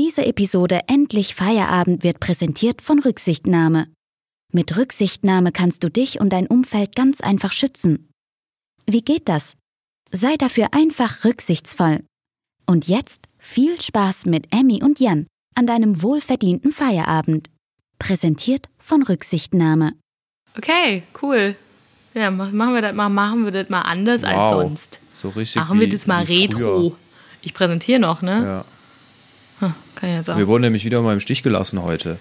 Diese Episode Endlich Feierabend wird präsentiert von Rücksichtnahme. Mit Rücksichtnahme kannst du dich und dein Umfeld ganz einfach schützen. Wie geht das? Sei dafür einfach rücksichtsvoll. Und jetzt viel Spaß mit Emmy und Jan an deinem wohlverdienten Feierabend. Präsentiert von Rücksichtnahme. Okay, cool. Ja, machen wir das mal, machen wir das mal anders wow. als sonst. So richtig. Machen wir das mal retro. Früher. Ich präsentiere noch, ne? Ja. Hm, kann ich jetzt sagen. Wir wurden nämlich wieder mal im Stich gelassen heute.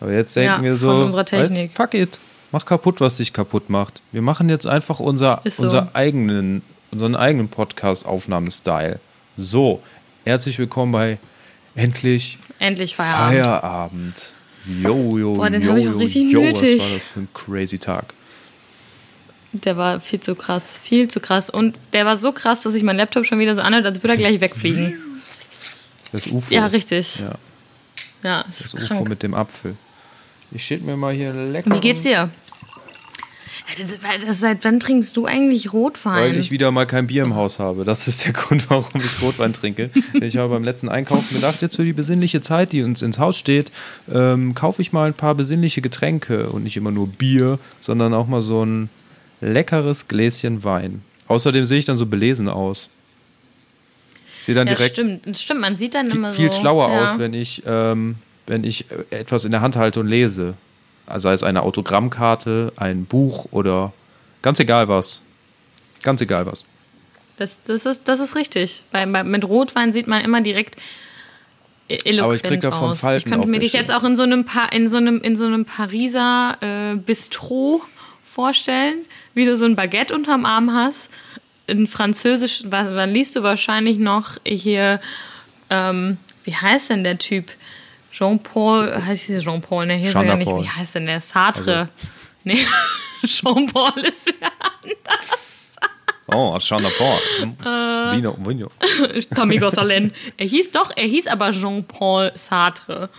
Aber jetzt denken ja, wir so. Weißt, fuck it. Mach kaputt, was dich kaputt macht. Wir machen jetzt einfach unser, so. unser eigenen, unseren eigenen Podcast-Aufnahmestyle. So, herzlich willkommen bei Endlich, Endlich Feierabend. Feierabend. Jo, jo, Boah, den jo, ich auch richtig jo, nötig. was war das für ein crazy Tag? Der war viel zu krass, viel zu krass. Und der war so krass, dass sich mein Laptop schon wieder so anhört, als würde er gleich wegfliegen. Das UFO. Ja, richtig. Ja, Ja, das das ist UFO krank. mit dem Apfel. Ich schild mir mal hier lecker. Wie geht's dir? Das- das- Seit wann trinkst du eigentlich Rotwein? Weil ich wieder mal kein Bier im Haus habe. Das ist der Grund, warum ich Rotwein trinke. Ich habe beim letzten Einkaufen gedacht, jetzt für die besinnliche Zeit, die uns ins Haus steht, ähm, kaufe ich mal ein paar besinnliche Getränke und nicht immer nur Bier, sondern auch mal so ein leckeres Gläschen Wein. Außerdem sehe ich dann so belesen aus. Ich sehe dann ja, direkt stimmt. Stimmt, man sieht dann viel, immer so. viel schlauer ja. aus, wenn ich, ähm, wenn ich äh, etwas in der Hand halte und lese. Also sei es eine Autogrammkarte, ein Buch oder ganz egal was. Ganz egal was. Das, das, ist, das ist richtig. Bei, bei, mit Rotwein sieht man immer direkt e- eloquent Aber ich krieg davon aus. Falten ich könnte mir dich jetzt auch in so einem, pa in so einem, in so einem Pariser äh, Bistro vorstellen, wie du so ein Baguette unterm Arm hast. In Französisch, was, dann liest du wahrscheinlich noch hier, ähm, wie heißt denn der Typ? Jean-Paul, heißt dieser Jean-Paul, ne? Hier er ja nicht. Wie heißt denn der? Sartre. Also- Nee, Jean-Paul ist wer Oh, Jean Paul. Äh. Vino, Vino. Tommy Gosselin. Er hieß doch, er hieß aber Jean-Paul Sartre.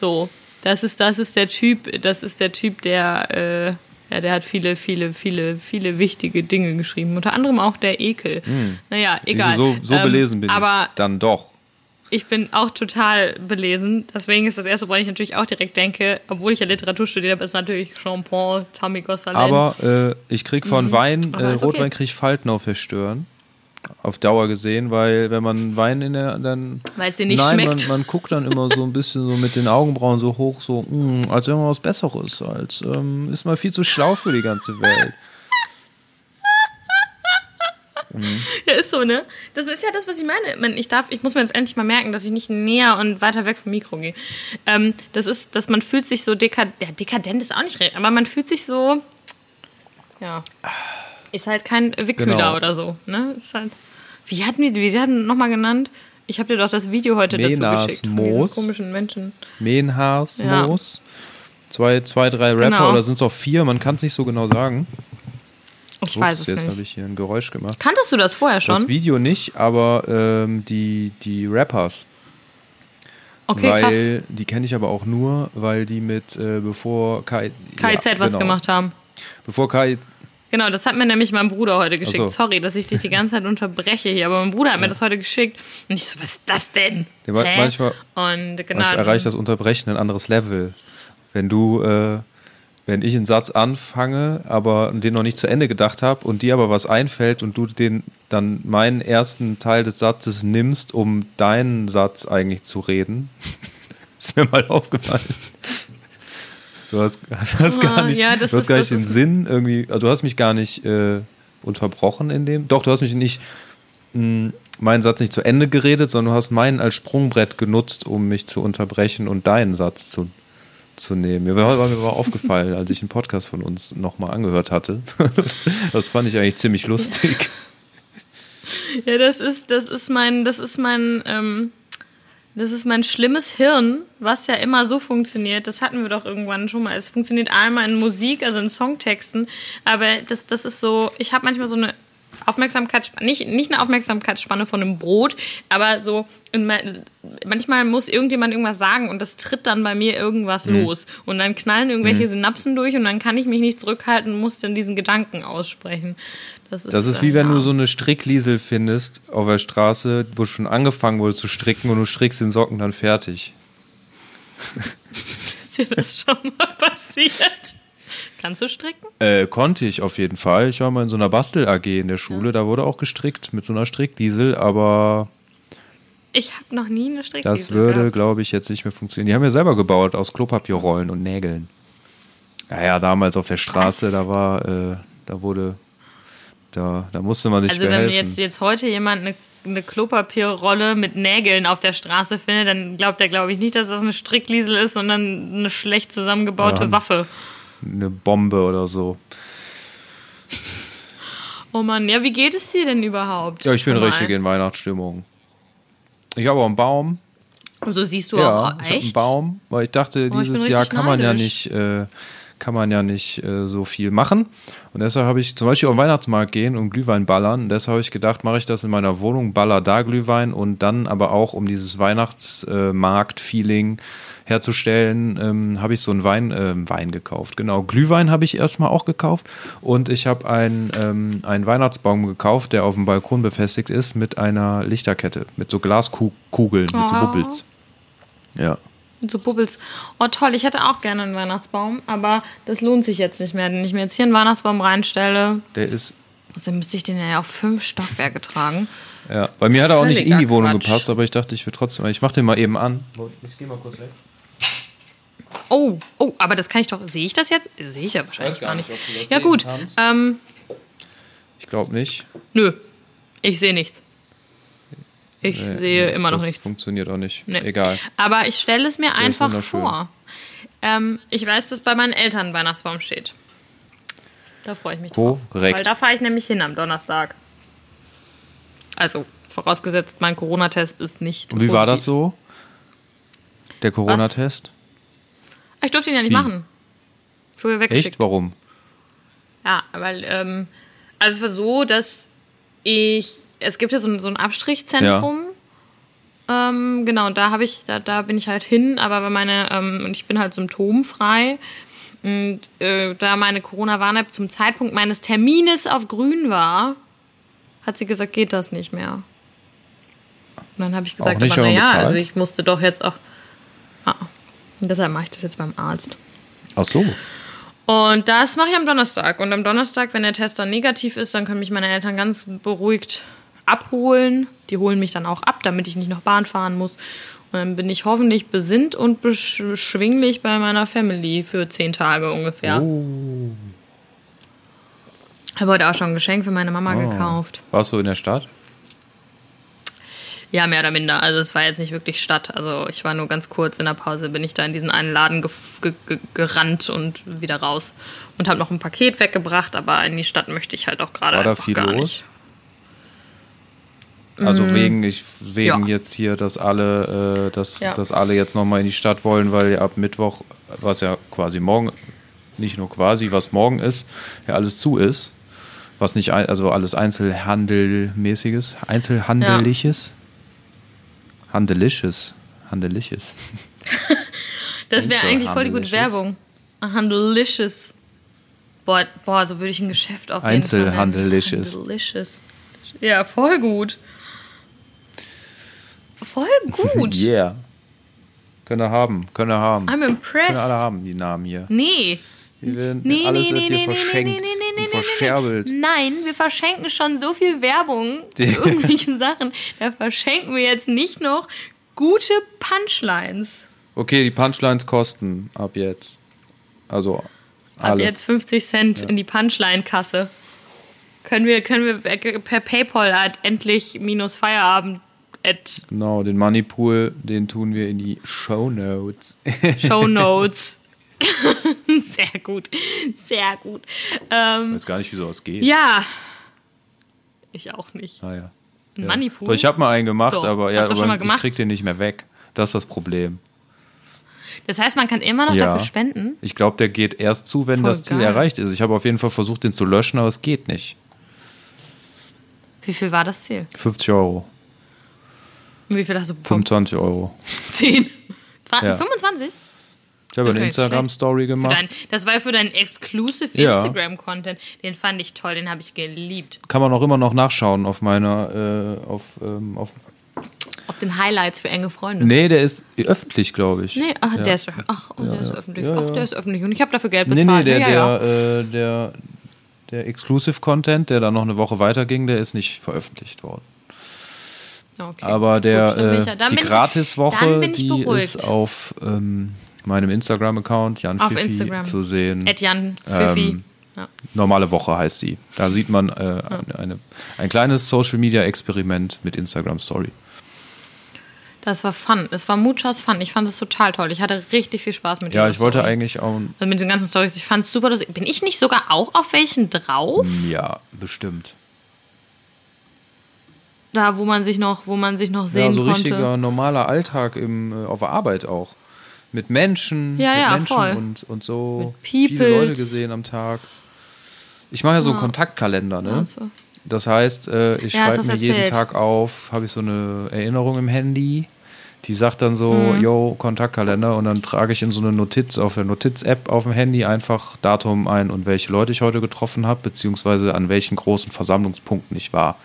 So, das ist, das ist der Typ, das ist der Typ, der, äh, ja, der hat viele, viele, viele, viele wichtige Dinge geschrieben. Unter anderem auch der Ekel. Naja, egal. So, so Ähm, belesen bin aber ich. Dann doch. ich bin auch total belesen. Deswegen ist das erste, woran ich natürlich auch direkt denke, obwohl ich ja Literatur studiert habe, ist natürlich Jean-Paul, Tommy Gosselin. Aber äh, ich krieg von Wein, Mhm. Aber äh, ist okay. Rotwein krieg ich Falten auf der Stirn. Auf Dauer gesehen, weil wenn man Wein in der dann. Weil es dir nicht Nein, schmeckt. Man, man guckt dann immer so ein bisschen so mit den Augenbrauen so hoch, so, mh, als wenn man was Besseres, als ähm, ist man viel zu schlau für die ganze Welt. Ja, ist so, ne? Das ist ja das, was ich meine. Ich, darf, ich muss mir jetzt endlich mal merken, dass ich nicht näher und weiter weg vom Mikro gehe. Ähm, das ist, dass man fühlt sich so dekadent. Ja, dekadent ist auch nicht recht, aber man fühlt sich so. Ja. Ist halt kein Wickhüler Genau. oder so, ne? Ist halt. Wie hatten wir, wie hatten nochmal genannt? Ich habe dir doch das Video heute dazu Menas geschickt. Von Moos. diesen komischen Menschen. Mehnhaars, Ja. Moos. Zwei, zwei, drei Rapper Genau. oder sind es auch vier? Man kann es nicht so genau sagen. Ich weiß es jetzt habe nicht. ich hier ein Geräusch gemacht. Kanntest du das vorher Das schon? Video nicht, aber ähm, die, die Rappers. Okay, krass. weil die kenne ich aber auch nur, weil die mit äh, bevor KIZ ja, was genau. gemacht haben. Bevor Kai Genau, das hat mir nämlich mein Bruder heute geschickt. So. Sorry, dass ich dich die ganze Zeit unterbreche hier, aber mein Bruder hat mir das heute geschickt. Und ich so, was ist das denn? Ja, manchmal- Und genau. manchmal erreicht das Unterbrechen ein anderes Level. Wenn du, äh, wenn ich einen Satz anfange, aber den noch nicht zu Ende gedacht habe und dir aber was einfällt und du den dann meinen ersten Teil des Satzes nimmst, um deinen Satz eigentlich zu reden, ist mir mal aufgefallen. Du hast, hast gar Ah, nicht, ja, du hast gar das nicht den Sinn irgendwie, also du hast mich gar nicht äh, unterbrochen in dem. Doch, du hast mich nicht mh, meinen Satz nicht zu Ende geredet, sondern du hast meinen als Sprungbrett genutzt, um mich zu unterbrechen und deinen Satz zu, zu nehmen. Mir war, war mir aber aufgefallen, als ich einen Podcast von uns nochmal angehört hatte. das fand ich eigentlich ziemlich lustig. Ja, das ist, das ist mein, das ist mein, ähm, das ist mein schlimmes Hirn, was ja immer so funktioniert. Das hatten wir doch irgendwann schon mal. Es funktioniert einmal in Musik, also in Songtexten, aber das, das ist so, ich habe manchmal so eine Aufmerksamkeitsspanne, nicht, nicht eine Aufmerksamkeitsspanne von einem Brot, aber so manchmal muss irgendjemand irgendwas sagen und das tritt dann bei mir irgendwas Mhm. los. Und dann knallen irgendwelche Synapsen durch und dann kann ich mich nicht zurückhalten und muss dann diesen Gedanken aussprechen. Das ist, Das ist wie wenn ja. du so eine Strickliesel findest auf der Straße, wo schon angefangen wurde zu stricken und du strickst den Socken dann fertig. Ist dir das schon mal passiert? Kannst du stricken? Äh, konnte ich auf jeden Fall. Ich war mal in so einer Bastel-AG in der Schule, da wurde auch gestrickt mit so einer Strickliesel, aber Ich habe noch nie eine Strickliesel das würde, glaube ich, jetzt nicht mehr funktionieren. Die haben ja selber gebaut aus Klopapierrollen und Nägeln. Ja, ja, damals auf der Straße, Was? da war, äh, da wurde, da, da musste man sich Also wenn behelfen. jetzt, jetzt heute jemand eine, eine Klopapierrolle mit Nägeln auf der Straße findet, dann glaubt er, glaube ich, nicht, dass das eine Strickliesel ist, sondern eine schlecht zusammengebaute Ja. Waffe. Eine Bombe oder so. Oh Mann, ja, wie geht es dir denn überhaupt? Ja, ich bin Normal. richtig in Weihnachtsstimmung. Ich habe auch einen Baum. So siehst du Ja, auch ich habe einen echt. Baum, weil ich dachte, Oh, ich dieses Jahr richtig kann man ja neidisch. nicht, äh, kann man ja nicht äh, so viel machen. Und deshalb habe ich zum Beispiel auf den Weihnachtsmarkt gehen und Glühwein ballern. Und deshalb habe ich gedacht, mache ich das in meiner Wohnung, baller da Glühwein und dann aber auch, um dieses Weihnachtsmarkt-Feeling herzustellen, ähm, habe ich so einen Wein, ähm, Wein gekauft. Genau, Glühwein habe ich erstmal auch gekauft und ich habe einen, ähm, einen Weihnachtsbaum gekauft, der auf dem Balkon befestigt ist mit einer Lichterkette, mit so Glaskugeln, mit so Oh. Bubbles. Ja. So Bubbles. Oh toll, ich hätte auch gerne einen Weihnachtsbaum, aber das lohnt sich jetzt nicht mehr. Wenn ich mir jetzt hier einen Weihnachtsbaum reinstelle, Der ist, dann müsste ich den ja auf fünf Stockwerke tragen. ja. Bei mir hat er auch nicht in die Wohnung Quatsch. gepasst, aber ich dachte, ich will trotzdem, ich mache den mal eben an. Ich gehe mal kurz weg. Oh, oh, aber das kann ich doch. Sehe ich das jetzt? Sehe ich ja wahrscheinlich Weiß gar gar nicht, nicht. ob du das Ja, sehen gut. Ähm, Ich glaube nicht. nö. Ich sehe nichts. Ich Nee, sehe nee, immer noch das nichts. funktioniert auch nicht. Nee. Egal. Aber ich stelle es mir ist einfach vor. Ähm, ich weiß, dass bei meinen Eltern ein Weihnachtsbaum steht. Da freue ich mich drauf. Korrekt. Weil da fahre ich nämlich hin am Donnerstag. Also, vorausgesetzt, mein Corona-Test ist nicht. Und wie war das positiv. so? Der Corona-Test? Ich durfte ihn ja nicht Wie? machen. Ich wurde weggeschickt. Echt? Warum? Ja, weil, ähm, also es war so, dass ich, es gibt ja so ein, so ein Abstrichzentrum. Ähm, genau, und da habe ich, da, da bin ich halt hin, aber meine, ähm, und ich bin halt symptomfrei. Und äh, da meine Corona-Warn-App zum Zeitpunkt meines Termines auf grün war, hat sie gesagt, geht das nicht mehr. Und dann habe ich gesagt, aber naja, also ich musste doch jetzt auch. Ah, deshalb mache ich das jetzt beim Arzt. Ach so. Und das mache ich am Donnerstag. Und am Donnerstag, wenn der Test dann negativ ist, dann können mich meine Eltern ganz beruhigt abholen. Die holen mich dann auch ab, damit ich nicht noch Bahn fahren muss. Und dann bin ich hoffentlich besinnt und beschwinglich bei meiner Family für zehn Tage ungefähr. Oh. Habe heute auch schon ein Geschenk für meine Mama Oh. gekauft. Warst du in der Stadt? Ja, mehr oder minder. Also es war jetzt nicht wirklich Stadt. Also ich war nur ganz kurz in der Pause, bin ich da in diesen einen Laden ge ge gerannt und wieder raus. Und habe noch ein Paket weggebracht, aber in die Stadt möchte ich halt auch gerade einfach viel gar los? nicht. Also wegen, ich, wegen ja. jetzt hier, dass alle, äh, dass, Ja. dass alle jetzt nochmal in die Stadt wollen, weil ja ab Mittwoch, was ja quasi morgen, nicht nur quasi, was morgen ist, ja alles zu ist. Was nicht, ein, also alles Einzelhandelmäßiges, Einzelhandeliges. Handelisches. Handeliches. Das wäre eigentlich voll die gute. Werbung. Handelicious. Boah, boah, so würde ich ein Geschäft auf jeden Fall. Handelicious. Ja, voll gut. Voll gut. Yeah. Könnt ihr haben, könnt ihr haben. I'm Können alle impressed. haben, die Namen hier. Nee. Die werden, Nee, alles nee, wird nee, hier nee, nee, verschenkt nee, nee, nee, verscherbelt. Nein, wir verschenken schon so viel Werbung Die- für irgendwelche Sachen. Da verschenken wir jetzt nicht noch gute Punchlines. Okay, die Punchlines kosten ab jetzt. Also Ab alle. jetzt 50 Cent in die Punchline-Kasse. Können wir, können wir per PayPal at endlich minus Feierabend at Genau, den Moneypool, den tun wir in die Show Notes. Show Notes. Sehr gut. Sehr gut. Ähm, Ich weiß gar nicht, wie sowas geht. ja. Ich auch nicht. Ah, ja. Ein ja. Moneypool? Doch, ich habe mal einen gemacht, Doch. aber, ja, Hast du schon aber mal gemacht? ich krieg den nicht mehr weg. Das ist das Problem. Das heißt, man kann immer noch Ja. dafür spenden. Ich glaube, der geht erst zu, wenn Voll das Ziel geil. erreicht ist. Ich habe auf jeden Fall versucht, den zu löschen, aber es geht nicht. Wie viel war das Ziel? 50 Euro. Und Wie viel hast du bekommen? 25 Euro. 10. Zwa- Ja. 25? Ich habe eine Instagram-Story gemacht. dein, das war für deinen exclusive Ja. Instagram-Content. Den fand ich toll, den habe ich geliebt. Kann man auch immer noch nachschauen auf meiner, äh, auf, ähm, auf. Auf den Highlights für enge Freunde. Nee, der ist öffentlich, glaube ich. Nee, ach, ja. der ist, ach, oh, der ist öffentlich. Ja, Ach, ja. der ist öffentlich. Und ich habe dafür Geld Nee, bezahlt. nee, der, ja, ja, ja. der, Äh, der, der Exclusive Content, der dann noch eine Woche weiterging, der ist nicht veröffentlicht worden. Okay. Aber der, Gut, äh, ja- die Gratiswoche, die ist auf ähm, meinem Instagram-Account Jan Auf Fifi Instagram. zu sehen. Etienne Fifi. Ähm, ja. Normale Woche heißt sie. Da sieht man äh, eine, eine, ein kleines Social-Media-Experiment mit Instagram-Story. Das war fun. Es war muchas fun. Ich fand es total toll. Ich hatte richtig viel Spaß mit Ja, ich wollte Story. eigentlich auch, Also mit den ganzen Stories. Ich fand es super. lustig. Bin ich nicht sogar auch auf welchen drauf? ja, bestimmt. Da, wo man sich noch, wo man sich noch sehen Ja, so konnte. richtiger normaler Alltag im, äh, auf der Arbeit auch. Mit Menschen, Ja, mit ja, Menschen voll. und, und so Mit viele. Leute gesehen am Tag. Ich mache ja so einen Kontaktkalender, ne? Also, Das heißt, äh, ich schreibe mir du's jeden erzählt. Tag auf, habe ich so eine Erinnerung im Handy, die sagt dann so, Mhm. yo, Kontaktkalender und dann trage ich in so eine Notiz auf der Notiz-App auf dem Handy einfach Datum ein und welche Leute ich heute getroffen habe, beziehungsweise an welchen großen Versammlungspunkten ich war.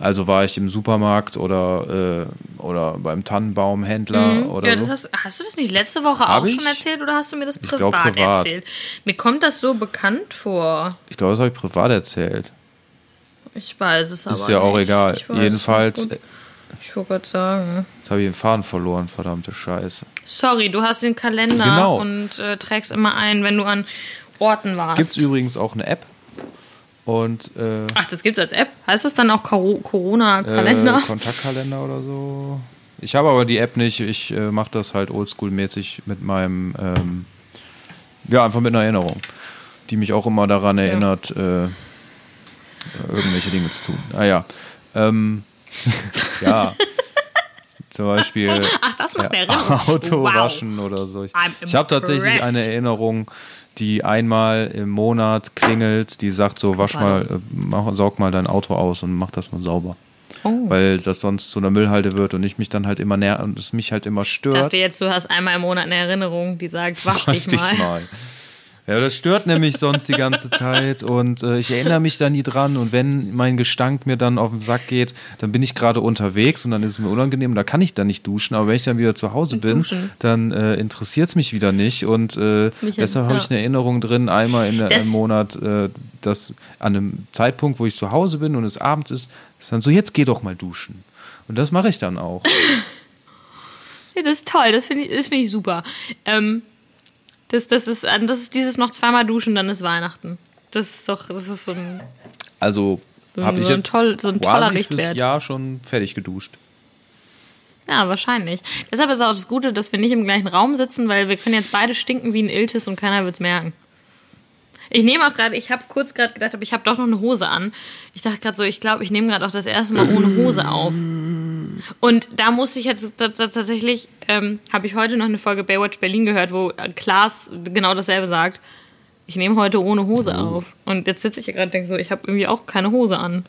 Also war ich im Supermarkt oder, äh, oder beim Tannenbaumhändler oder Mhm. ja, das so. hast, hast du das nicht letzte Woche Hab auch ich? schon erzählt oder hast du mir das privat, glaub, privat. erzählt? Mir kommt das so bekannt vor. Ich glaube, das habe ich privat erzählt. Ich weiß es aber. Ist ja auch nicht. egal. Ich weiß Jedenfalls, Ich wollte gerade sagen. jetzt habe ich den Faden verloren, verdammte Scheiße. Sorry, du hast den Kalender Genau. und äh, trägst immer ein, wenn du an Orten warst. Gibt es übrigens auch eine App. Und äh, Ach, das gibt's als App? Heißt das dann auch Coro- Corona-Kalender? Äh, Kontaktkalender oder so. Ich habe aber die App nicht. Ich äh, mache das halt oldschool-mäßig mit meinem, ähm, ja, einfach mit einer Erinnerung, die mich auch immer daran erinnert, äh, irgendwelche Dinge zu tun. Ah ja. Ähm, ja. Zum Beispiel Ach, das macht ja. Auto wow. waschen oder so. Ich, ich habe tatsächlich eine Erinnerung, die einmal im Monat klingelt, die sagt so, wasch mal, äh, mach, saug mal dein Auto aus und mach das mal sauber. Oh. Weil das sonst zu einer Müllhalde wird und ich mich dann halt immer näher und es mich halt immer Ich stört. dachte jetzt, du hast einmal im Monat eine Erinnerung, die sagt, wasch, Wasch dich mal. Ja, das stört nämlich sonst die ganze Zeit und äh, ich erinnere mich da nie dran und wenn mein Gestank mir dann auf den Sack geht, dann bin ich gerade unterwegs und dann ist es mir unangenehm und da kann ich dann nicht duschen, aber wenn ich dann wieder zu Hause bin, Duschen. dann äh, interessiert es mich wieder nicht und äh, deshalb ja. habe ich eine Erinnerung drin, einmal in, Das- im Monat, äh, dass an einem Zeitpunkt, wo ich zu Hause bin und es abends ist, ist dann so, jetzt geh doch mal duschen. Und das mache ich dann auch. Ja, das ist toll, das finde ich, das find ich super. Ähm, das, das, ist, das ist dieses noch zweimal duschen, dann ist Weihnachten. Das ist doch, das ist so ein. Also So habe ich so ein jetzt toll- so ein toller Richtwert. Jahr schon fertig geduscht. Ja, wahrscheinlich. Deshalb ist auch das Gute, dass wir nicht im gleichen Raum sitzen, weil wir können jetzt beide stinken wie ein Iltis und keiner wird es merken. Ich nehme auch gerade, ich habe kurz gerade gedacht, aber ich habe doch noch eine Hose an. Ich dachte gerade so, ich glaube, ich nehme gerade auch das erste Mal ohne Hose auf. Und da musste ich jetzt tatsächlich, ähm, habe ich heute noch eine Folge Baywatch Berlin gehört, wo Klaas genau dasselbe sagt. Ich nehme heute ohne Hose Oh. auf. Und jetzt sitze ich hier gerade und denke so, ich habe irgendwie auch keine Hose an.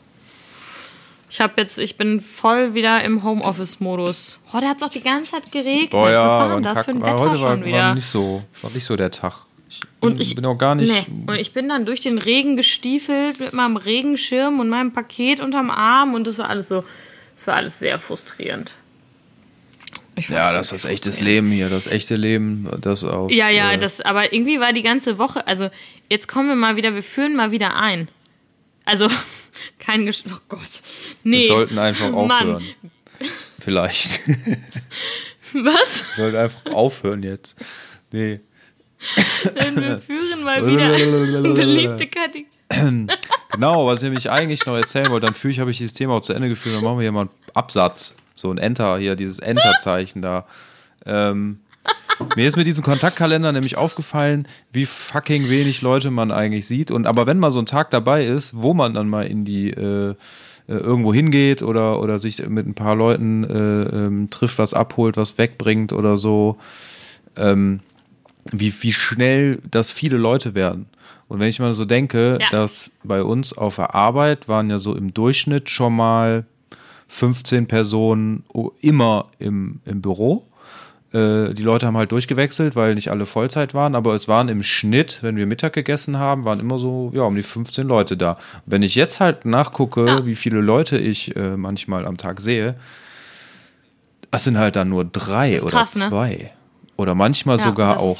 Ich habe jetzt, ich bin voll wieder im Homeoffice-Modus. Oh, da hat es auch die ganze Zeit geregnet. Boah, ja, Was war denn das für ein Kack- Wetter heute war, schon wieder? war nicht so, war nicht so der Tag. Ich bin, Und ich bin auch gar nicht. Nee. Und ich bin dann durch den Regen gestiefelt mit meinem Regenschirm und meinem Paket unterm Arm und das war alles so, das war alles sehr frustrierend. Ja, das ist das echtes. Leben hier, das echte Leben, das aus. Ja, ja, äh, das, aber irgendwie war die ganze Woche, also jetzt kommen wir mal wieder, wir führen mal wieder ein. Also, kein Gesch Oh Gott. Nee. Wir sollten einfach Mann. aufhören. Vielleicht. Was? Wir sollten einfach aufhören jetzt. Nee. Denn wir führen mal wieder beliebte Kategorie. Genau, was ich nämlich eigentlich noch erzählen wollte, dann führe ich, habe ich dieses Thema auch zu Ende geführt, dann machen wir hier mal einen Absatz. So ein Enter, hier, dieses Enter-Zeichen da. Ähm, mir ist mit diesem Kontaktkalender nämlich aufgefallen, wie fucking wenig Leute man eigentlich sieht. Und aber wenn mal so ein Tag dabei ist, wo man dann mal in die äh, äh, irgendwo hingeht oder, oder sich mit ein paar Leuten äh, ähm, trifft, was abholt, was wegbringt oder so, ähm, wie, wie schnell das viele Leute werden. Und wenn ich mal so denke, Ja. dass bei uns auf der Arbeit waren ja so im Durchschnitt schon mal 15 Personen immer im, im Büro. Äh, die Leute haben halt durchgewechselt, weil nicht alle Vollzeit waren, aber es waren im Schnitt, wenn wir Mittag gegessen haben, waren immer so, ja, um die 15 Leute da. Wenn ich jetzt halt nachgucke, ja. wie viele Leute ich äh, manchmal am Tag sehe, das sind halt dann nur drei oder krass, ne? zwei. Ne? Oder manchmal ja, sogar auch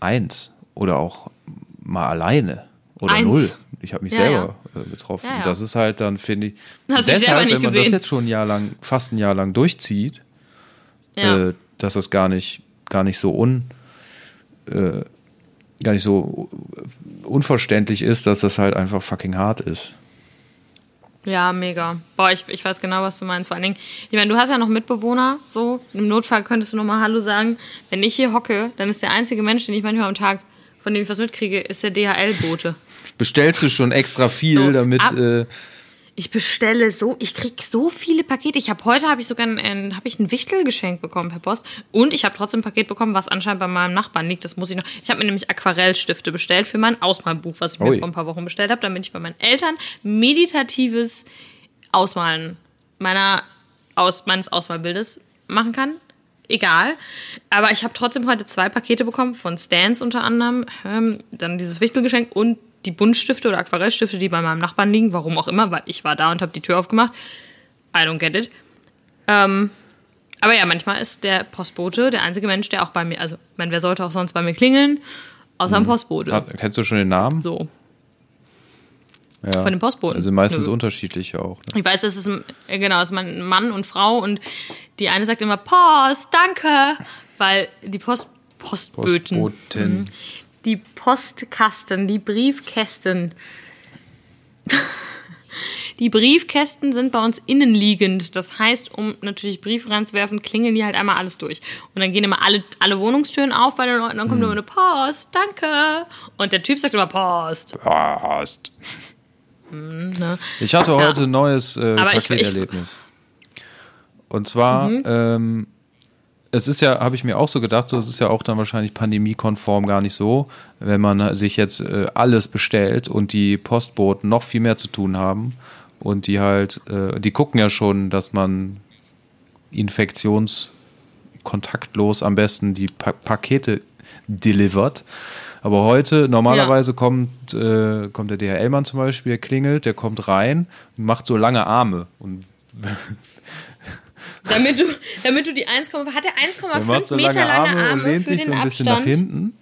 eins. Oder auch mal alleine. Oder eins. null. Ich habe mich ja, selber ja. Äh, getroffen. Das ist halt dann, finde ich. Hast deshalb, wenn man gesehen. das jetzt schon ein Jahr lang, fast ein Jahr lang durchzieht, äh, dass das gar nicht, gar nicht so un, äh, gar nicht so unverständlich ist, dass das halt einfach fucking hart ist. Ja, mega. Boah, ich, ich weiß genau, was du meinst. Vor allen Dingen, ich meine, du hast ja noch Mitbewohner, so. Im Notfall könntest du nochmal Hallo sagen. Wenn ich hier hocke, dann ist der einzige Mensch, den ich manchmal am Tag, von dem ich was mitkriege, ist der DHL-Bote. Bestellst du schon extra viel, so, damit. Ab, äh, ich bestelle so, ich krieg so viele Pakete. Ich habe heute habe ich sogar ein, habe ich ein Wichtelgeschenk bekommen per Post und ich habe trotzdem ein Paket bekommen, was anscheinend bei meinem Nachbarn liegt. Das muss ich noch. Ich habe mir nämlich Aquarellstifte bestellt für mein Ausmalbuch, was ich Ui. mir vor ein paar Wochen bestellt habe, damit ich bei meinen Eltern meditatives Ausmalen meiner aus meines Ausmalbildes machen kann. Egal. Aber ich habe trotzdem heute zwei Pakete bekommen von Stans unter anderem, ähm, dann dieses Wichtelgeschenk und die Buntstifte oder Aquarellstifte, die bei meinem Nachbarn liegen, warum auch immer, weil ich war da und habe die Tür aufgemacht. I don't get it. Ähm, aber ja, manchmal ist der Postbote der einzige Mensch, der auch bei mir, also, ich meine, wer sollte auch sonst bei mir klingeln, außer hm. ein Postbote. Hat, kennst du schon den Namen? So. Ja. Von dem Postboten. Also meistens Nö. unterschiedlich auch. Ne? Ich weiß, das ist ein, genau, das ist ein Mann und Frau und die eine sagt immer Post, danke, weil die Post, Postböten. Postboten. Mhm die Postkasten, die Briefkästen. Die Briefkästen sind bei uns innenliegend. Das heißt, um natürlich Briefe reinzuwerfen, klingeln die halt einmal alles durch. Und dann gehen immer alle, alle Wohnungstüren auf bei den Leuten. Dann kommt hm. immer eine Post, danke. Und der Typ sagt immer Post. Post. Hm, ne? Ich hatte heute ja. ein neues äh, Paketerlebnis. Und zwar mhm. ähm, es ist ja, habe ich mir auch so gedacht, so es ist ja auch dann wahrscheinlich pandemiekonform gar nicht so, wenn man sich jetzt äh, alles bestellt und die Postboten noch viel mehr zu tun haben und die halt, äh, die gucken ja schon, dass man infektionskontaktlos am besten die pa Pakete delivert. Aber heute, normalerweise ja. kommt, äh, kommt der DHL-Mann zum Beispiel, klingelt, der kommt rein und macht so lange Arme und damit du, damit du die 1,5, hat er 1,5 so Meter lange Arme, Arme und lehnt für sich den so ein bisschen nach hinten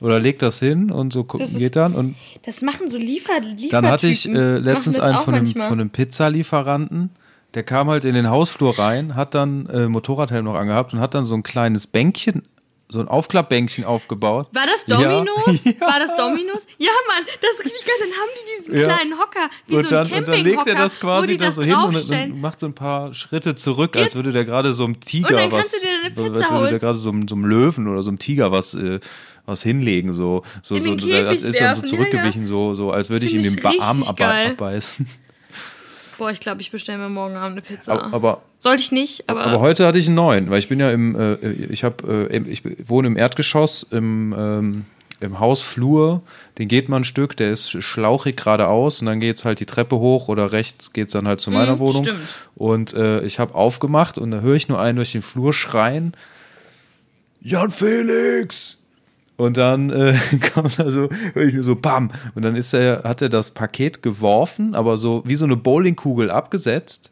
oder legt das hin und so das geht dann und das machen so Liefer, Liefertypen. Dann hatte ich äh, letztens einen von einem, von einem Pizzalieferanten, der kam halt in den Hausflur rein, hat dann äh, Motorradhelm noch angehabt und hat dann so ein kleines Bänkchen so ein Aufklappbänkchen aufgebaut. War das Dominos? Ja. War das Dominos? Ja, Mann, das ist richtig geil. Dann haben die diesen ja. kleinen Hocker, wie und so ein dann, Und dann legt er das quasi da so hin und, und, macht so ein paar Schritte zurück, Jetzt. als würde der gerade so einem Tiger und dann was, du dir eine Pizza als würde der gerade so, so einem Löwen oder so einem Tiger was, äh, was hinlegen, so, so, so, der ist dann so zurückgewichen, ja, so, so, als würde ich ihm den Arm abbeißen. Boah, ich glaube, ich bestelle mir morgen Abend eine Pizza. Aber, aber sollte ich nicht. Aber, aber heute hatte ich einen neuen, weil ich bin ja im, äh, ich habe, äh, ich wohne im Erdgeschoss im ähm, im Hausflur, den geht man ein Stück, der ist schlauchig geradeaus und dann geht es halt die Treppe hoch oder rechts geht es dann halt zu meiner mm, Wohnung. Stimmt. Und äh, ich habe aufgemacht und da höre ich nur einen durch den Flur schreien: Jan Felix! Und dann äh, kam da so, höre ich nur so, bam. Und dann ist er, hat er das Paket geworfen, aber so wie so eine Bowlingkugel abgesetzt.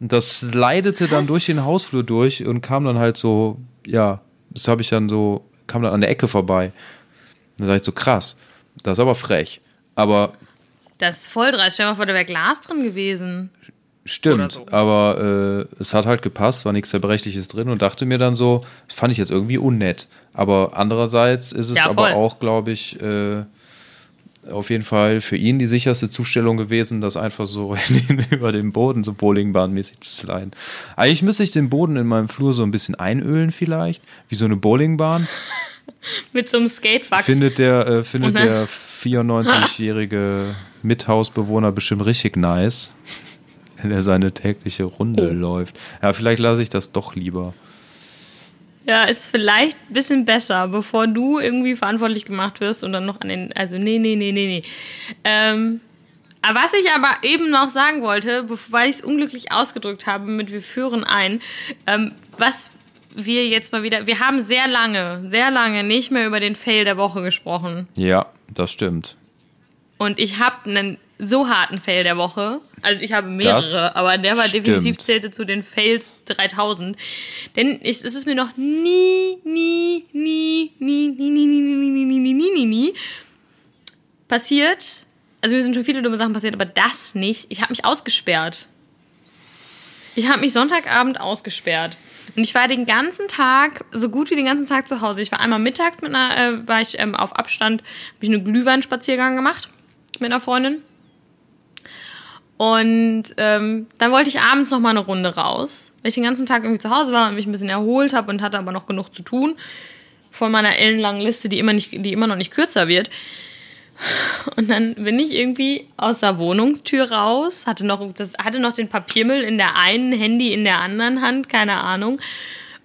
Und das slidete dann durch den Hausflur durch und kam dann halt so, ja, das habe ich dann so, kam dann an der Ecke vorbei. dann sag ich so, krass, das ist aber frech. Aber. Das ist voll dreist. Stell mal vor, da wäre Glas drin gewesen. Stimmt, so. aber äh, es hat halt gepasst, war nichts Zerbrechliches drin und dachte mir dann so, das fand ich jetzt irgendwie unnett. Aber andererseits ist es ja, aber auch, glaube ich, äh, auf jeden Fall für ihn die sicherste Zustellung gewesen, das einfach so über den Boden so bowlingbahnmäßig zu sliden. Eigentlich müsste ich den Boden in meinem Flur so ein bisschen einölen vielleicht, wie so eine Bowlingbahn. Mit so einem Skatewachs. Findet der, äh, findet der 94-jährige Mithausbewohner bestimmt richtig nice wenn er seine tägliche Runde oh. läuft. Ja, vielleicht lasse ich das doch lieber. Ja, ist vielleicht ein bisschen besser, bevor du irgendwie verantwortlich gemacht wirst und dann noch an den. Also, nee, nee, nee, nee, nee. Ähm, Was ich aber eben noch sagen wollte, weil ich es unglücklich ausgedrückt habe mit wir führen ein, ähm, was wir jetzt mal wieder, wir haben sehr lange, sehr lange nicht mehr über den Fail der Woche gesprochen. Ja, das stimmt. Und ich habe einen so harten Fail der Woche. Also ich habe mehrere, Das aber der war stimmt. definitiv zählte zu den Fails 3000. Denn es ist mir noch nie, nie, nie, nie, nie, nie, nie, nie, nie, nie, nie, nie, nie, nie, nie passiert. Also mir sind schon viele dumme Sachen passiert, aber das nicht. Ich habe mich ausgesperrt. Ich habe mich Sonntagabend ausgesperrt. Und ich war den ganzen Tag, so gut wie den ganzen Tag zu Hause. Ich war einmal mittags mit einer, äh, war ich ähm, auf Abstand, habe ich einen Glühweinspaziergang gemacht mit einer Freundin. Und ähm, dann wollte ich abends noch mal eine Runde raus, weil ich den ganzen Tag irgendwie zu Hause war und mich ein bisschen erholt habe und hatte aber noch genug zu tun von meiner ellenlangen Liste, die immer, nicht, die immer noch nicht kürzer wird. Und dann bin ich irgendwie aus der Wohnungstür raus, hatte noch, das, hatte noch den Papiermüll in der einen, Handy in der anderen Hand, keine Ahnung.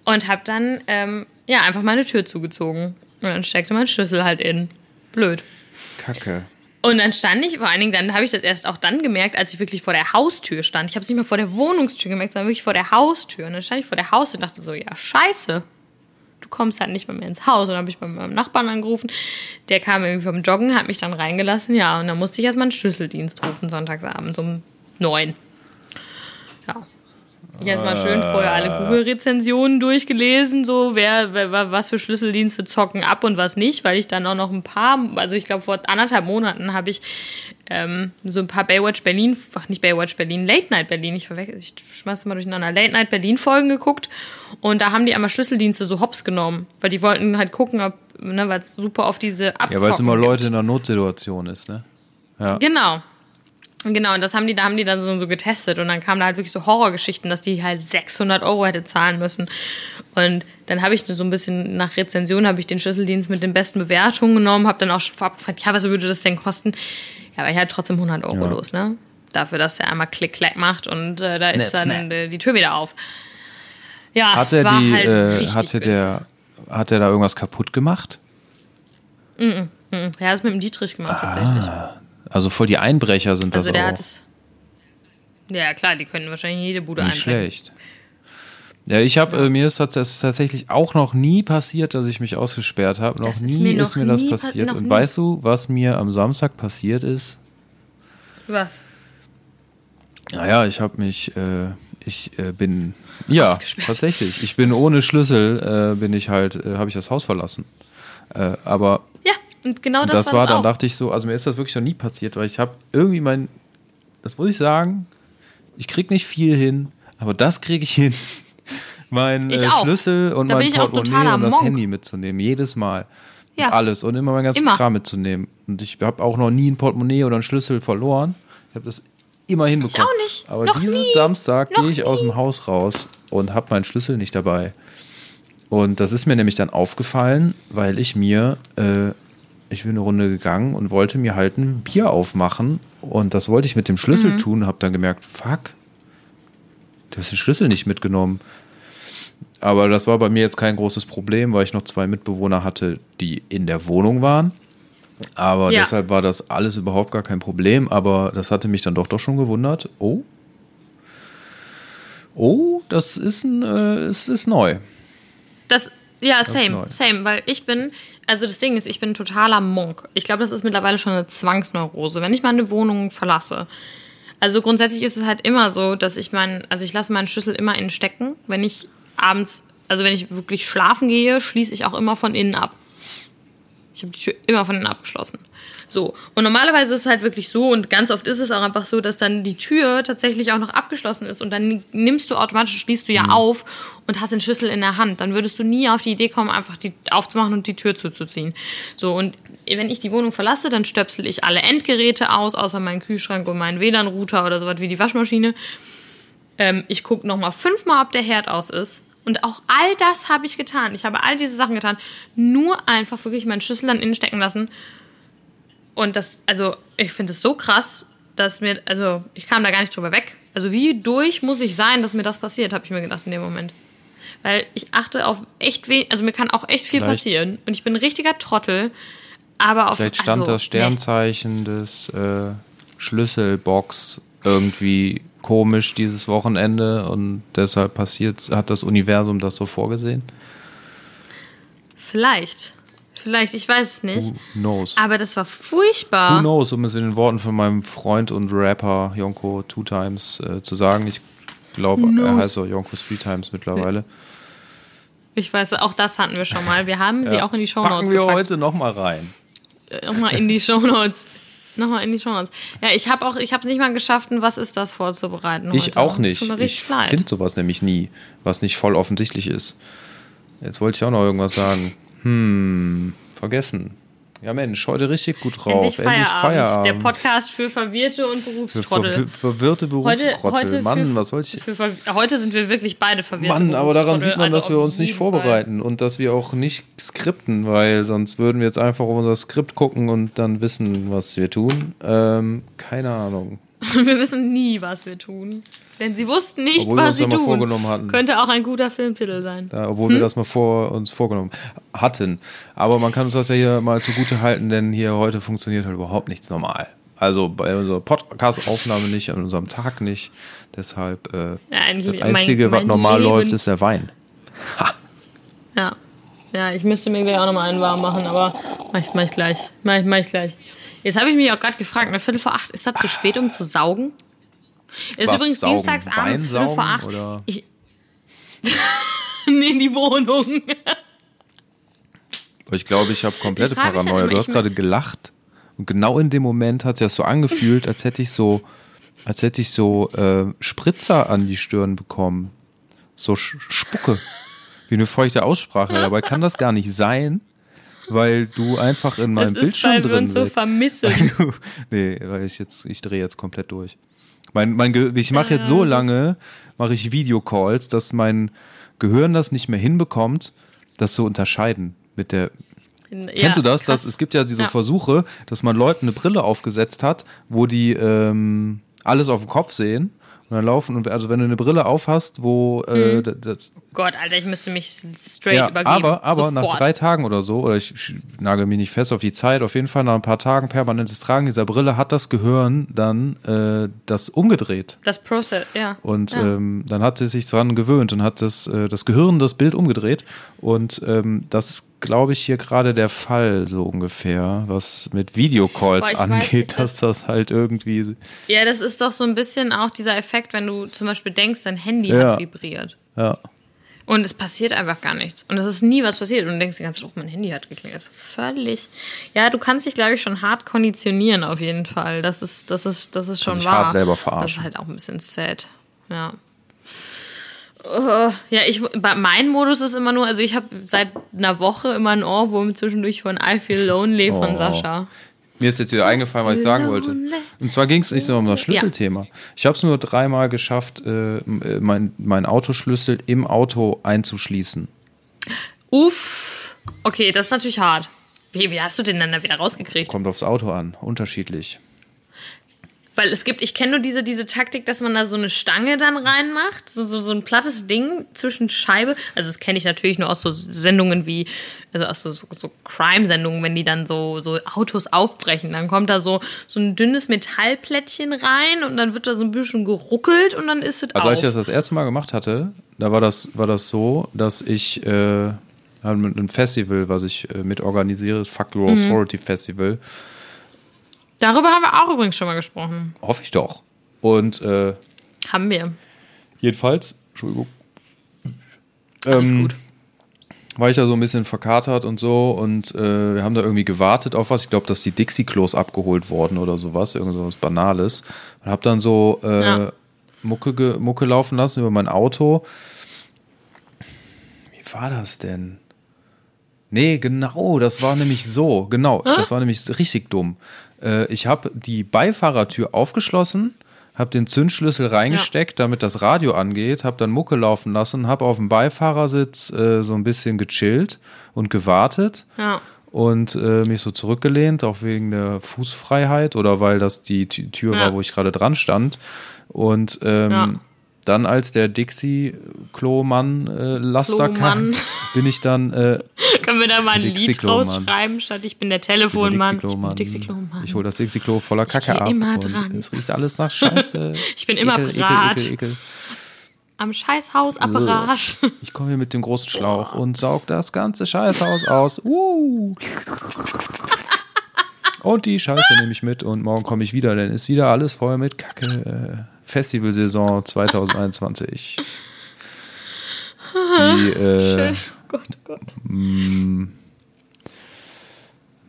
Und habe dann ähm, ja einfach meine Tür zugezogen. Und dann steckte mein Schlüssel halt in. Blöd. Kacke. Und dann stand ich, vor allen Dingen, dann habe ich das erst auch dann gemerkt, als ich wirklich vor der Haustür stand. Ich habe es nicht mal vor der Wohnungstür gemerkt, sondern wirklich vor der Haustür. Und dann stand ich vor der Haustür und dachte so, ja, scheiße. Du kommst halt nicht bei mir ins Haus. Und dann habe ich bei meinem Nachbarn angerufen. Der kam irgendwie vom Joggen, hat mich dann reingelassen. Ja, und dann musste ich erstmal einen Schlüsseldienst rufen, sonntagsabends um neun. Ja. Ich erstmal schön vorher alle Google-Rezensionen durchgelesen, so wer, wer, was für Schlüsseldienste zocken ab und was nicht, weil ich dann auch noch ein paar, also ich glaube vor anderthalb Monaten habe ich ähm, so ein paar Baywatch Berlin, ach nicht Baywatch Berlin, Late Night Berlin, ich ich schmeiß mal durcheinander, Late Night Berlin Folgen geguckt und da haben die einmal Schlüsseldienste so hops genommen, weil die wollten halt gucken, ob, ne, weil es super oft diese Abzocken Ja, weil es immer gibt. Leute in einer Notsituation ist, ne? Genau. Genau, und das haben die, da haben die dann so, so getestet und dann kamen da halt wirklich so Horrorgeschichten, dass die halt 600 Euro hätte zahlen müssen. Und dann habe ich so ein bisschen nach Rezension habe ich den Schlüsseldienst mit den besten Bewertungen genommen, habe dann auch schon vorab gefragt, ja, was würde das denn kosten? Ja, aber ich halt trotzdem 100 Euro Ja. los, ne? Dafür, dass er einmal Klick-Klack macht und äh, da Snap, ist dann snap. äh, die Tür wieder auf. Ja, Hat er war die, halt äh, richtig hatte der, hat er da irgendwas kaputt gemacht? Mhm. Ja, das mit dem Dietrich gemacht tatsächlich. Also voll die Einbrecher sind Also das der auch. hat es. Ja, klar, die können wahrscheinlich jede Bude Nicht einbrechen. schlecht. Ja, ich habe, äh, mir ist das tatsächlich auch noch nie passiert, dass ich mich ausgesperrt habe. Noch nie mir ist noch mir das nie pa- passiert. Und nie. weißt du, was mir am Samstag passiert ist? Was? Naja, ich habe mich, äh, ich äh, bin, ja, tatsächlich. Ich bin ohne Schlüssel, äh, bin ich halt, äh, habe ich das Haus verlassen. Äh, aber und genau das, das, war war, das dann auch. dachte ich so, also mir ist das wirklich noch nie passiert, weil ich habe irgendwie mein, das muss ich sagen, ich krieg nicht viel hin, aber das kriege ich hin. Mein Ich äh. Schlüssel und Da mein ich Portemonnaie und das Monk. Handy mitzunehmen, jedes Mal. Ja. Und alles und immer mein ganzes Immer. Kram mitzunehmen. Und ich habe auch noch nie ein Portemonnaie oder einen Schlüssel verloren. Ich habe das immer hinbekommen. auch nicht. Aber Noch diesen nie. Samstag gehe ich aus dem Haus raus und habe meinen Schlüssel nicht dabei. Und das ist mir nämlich dann aufgefallen, weil ich mir, äh, ich bin eine Runde gegangen und wollte mir halt ein Bier aufmachen. Und das wollte ich mit dem Schlüssel Mhm. tun, habe dann gemerkt, fuck, du hast den Schlüssel nicht mitgenommen. Aber das war bei mir jetzt kein großes Problem, weil ich noch zwei Mitbewohner hatte, die in der Wohnung waren. Aber Ja. deshalb war das alles überhaupt gar kein Problem. Aber das hatte mich dann doch doch schon gewundert. Oh. Oh, das ist ein, äh, es ist neu. Das, ja, ist same, same, weil ich bin, also das Ding ist, ich bin ein totaler Monk. Ich glaube, das ist mittlerweile schon eine Zwangsneurose, wenn ich meine Wohnung verlasse. Also grundsätzlich ist es halt immer so, dass ich meinen, also ich lasse meinen Schlüssel immer innen stecken. Wenn ich abends, also wenn ich wirklich schlafen gehe, schließe ich auch immer von innen ab. Ich habe die Tür immer von innen abgeschlossen. So. Und normalerweise ist es halt wirklich so, und ganz oft ist es auch einfach so, dass dann die Tür tatsächlich auch noch abgeschlossen ist und dann nimmst du automatisch, schließt du ja auf und hast den Schlüssel in der Hand. Dann würdest du nie auf die Idee kommen, einfach die aufzumachen und die Tür zuzuziehen. So, und wenn ich die Wohnung verlasse, dann stöpsel ich alle Endgeräte aus, außer meinen Kühlschrank und meinen WLAN-Router oder sowas wie die Waschmaschine. Ähm, ich gucke nochmal fünfmal, ob der Herd aus ist. Und auch all das habe ich getan. Ich habe all diese Sachen getan. Nur einfach wirklich meinen Schlüssel dann innen stecken lassen. Und das, also, ich finde es so krass, dass mir, also, ich kam da gar nicht drüber weg. Also, wie durch muss ich sein, dass mir das passiert, habe ich mir gedacht in dem Moment. Weil ich achte auf echt wenig, also mir kann auch echt viel Vielleicht- passieren. Und ich bin ein richtiger Trottel. Aber auf Vielleicht stand also, das Sternzeichen des, äh, Schlüsselbox irgendwie komisch dieses Wochenende und deshalb passiert, hat das Universum das so vorgesehen? Vielleicht. Vielleicht, ich weiß es nicht. Who knows? Aber das war furchtbar. Who knows, um es in den Worten von meinem Freund und Rapper Yonko Two Times äh, zu sagen. Ich glaube, er heißt auch Yonko Three Times mittlerweile. Ich weiß, auch das hatten wir schon mal. Wir haben sie Ja. auch in die Shownotes Packen wir gepackt. heute nochmal rein. Nochmal in die Shownotes. Nochmal in die Shownotes. Ja, ich habe auch, ich habe es nicht mal geschafft, ein was ist das vorzubereiten. Ich heute. auch nicht. Ich finde sowas nämlich nie, was nicht voll offensichtlich ist. Jetzt wollte ich auch noch irgendwas sagen. Hm, vergessen. Ja Mensch, heute richtig gut drauf. Endlich Feierabend. Der Podcast für Verwirrte und Für Berufstrottel. ver verwirrte Berufstrottel. Mann, für, was soll ich... Für, Ver- heute sind wir wirklich beide verwirrt. Mann, aber daran sieht man, Also dass wir uns nicht jeden Fall. vorbereiten und dass wir auch nicht skripten, weil sonst würden wir jetzt einfach auf unser Skript gucken und dann wissen, was wir tun. Ähm, keine Ahnung. Wir wissen nie, was wir tun. Denn sie wussten nicht, Obwohl was sie mal tun. vorgenommen hatten. Könnte auch ein guter Filmtitel sein. Ja, obwohl Hm? wir das mal vor uns vorgenommen hatten. Aber man kann uns das ja hier mal zugute halten, denn hier heute funktioniert halt überhaupt nichts normal. Also bei unserer Podcast-Aufnahme nicht, an unserem Tag nicht. Deshalb äh, Ja, das mein- Einzige, was mein normal Leben. läuft, ist der Wein. Ja. Ja, ich müsste mir gleich auch nochmal einen warm machen, aber mach ich, mach ich gleich. Mach ich, mach ich gleich. Jetzt habe ich mich auch gerade gefragt, eine Viertel vor acht, ist das zu spät, um zu saugen? Ist Was übrigens saugen? dienstags abends, Wein Viertel vor acht. oder? Ich nee, in die Wohnung. Ich glaube, ich habe komplette Ich frag mich Paranoia. halt Du hast ich- gerade gelacht und genau in dem Moment hat es ja so angefühlt, als hätte ich so, als hätte ich so äh, Spritzer an die Stirn bekommen. So Sch Spucke. Wie eine feuchte Aussprache. Dabei kann das gar nicht sein, weil du einfach in Das meinem ist, Bildschirm weil wir drin uns so bist. vermissen. nee, weil ich jetzt, ich drehe jetzt komplett durch. Mein, mein Ge ich mache jetzt so lange, mache ich Videocalls, dass mein Gehirn das nicht mehr hinbekommt, das zu unterscheiden mit der. Kennst du das? krass. das? Es gibt ja diese Ja. Versuche, dass man Leuten eine Brille aufgesetzt hat, wo die ähm, alles auf dem Kopf sehen. Und dann laufen, und also wenn du eine Brille aufhast, wo Mhm. äh, d- das, Gott, Alter, ich müsste mich straight ja, übergeben. aber, aber nach drei Tagen oder so, oder ich sch- nagel mich nicht fest auf die Zeit, auf jeden Fall nach ein paar Tagen permanentes Tragen dieser Brille hat das Gehirn dann äh, das umgedreht. Das Process, ja. Und ja. ähm, dann hat es sich dran gewöhnt und hat das, äh, das Gehirn das Bild umgedreht. Und ähm, das ist, glaube ich, hier gerade der Fall, so ungefähr, was mit Videocalls Boah, angeht, nicht, dass das halt irgendwie. ja, das ist doch so ein bisschen auch dieser Effekt, wenn du zum Beispiel denkst, dein Handy Ja. hat vibriert. Ja. Und es passiert einfach gar nichts. Und es ist nie was passiert. Und du denkst die ganze Zeit, oh, mein Handy hat geklingelt. Das ist völlig. Ja, du kannst dich, glaube ich, schon hart konditionieren, auf jeden Fall. Das ist, das ist, das ist schon wahr. hart selber Das verarschen. ist halt auch ein bisschen sad. Ja. Äh, ja, ich, bei mein Modus ist immer nur, also ich habe seit einer Woche immer ein Ohrwurm zwischendurch von I Feel Lonely von Oh. Sascha. Mir ist jetzt wieder eingefallen, was ich sagen wollte. Und zwar ging es nicht nur um das Schlüsselthema. Ich habe es nur dreimal geschafft, äh, mein, mein Autoschlüssel im Auto einzuschließen. Uff. Okay, das ist natürlich hart. Wie, wie hast du den dann da wieder rausgekriegt? Kommt aufs Auto an, unterschiedlich. Weil es gibt, ich kenne nur diese, diese Taktik, dass man da so eine Stange dann reinmacht, so, so, so ein plattes Ding zwischen Scheibe. Also das kenne ich natürlich nur aus so Sendungen wie, also aus so, so, so Crime-Sendungen, wenn die dann so, so Autos aufbrechen. Dann kommt da so, so ein dünnes Metallplättchen rein und dann wird da so ein bisschen geruckelt und dann ist es Also auf. als ich das das erste Mal gemacht hatte, da war das, war das so, dass ich äh, halt mit einem Festival, was ich äh, mit organisiere, das Fuck Mhm. Your Authority Festival, Darüber haben wir auch übrigens schon mal gesprochen. hoffe ich doch. Und äh, Haben wir. jedenfalls, Entschuldigung, Alles Ähm, gut. war ich da so ein bisschen verkatert und so und äh, wir haben da irgendwie gewartet auf was. Ich glaube, dass die Dixie-Klos abgeholt wurden oder sowas, irgend so was Banales. Und habe dann so äh, Ja. Mucke, ge- Mucke laufen lassen über mein Auto. Wie war das denn? Nee, genau, das war nämlich so. Genau, das war nämlich richtig dumm. Äh, ich habe die Beifahrertür aufgeschlossen, habe den Zündschlüssel reingesteckt, damit das Radio angeht, habe dann Mucke laufen lassen, habe auf dem Beifahrersitz äh, so ein bisschen gechillt und gewartet Ja. und äh, mich so zurückgelehnt, auch wegen der Fußfreiheit oder weil das die Tü- Tür Ja. war, wo ich gerade dran stand. Und ähm, Ja. Dann als der Dixie-Klo-Mann-Laster Klo-Mann. kam, bin ich dann äh, Können wir da mal ein Lied rausschreiben, statt ich bin der Ich Telefonmann. Ich bin Dixie-Klo-Mann. Ich hole das Dixie-Klo voller Kacke geh ab. immer dran. Es riecht alles nach Scheiße. Ich bin immer ekel, ekel, ekel. Am Scheißhausapparat. Ich komme hier mit dem großen Schlauch und saug das ganze Scheißhaus aus. Uh. Und die Scheiße nehme ich mit und morgen komme ich wieder, denn ist wieder alles voll mit Kacke. Festivalsaison 2021. Die äh. Gott, Gott.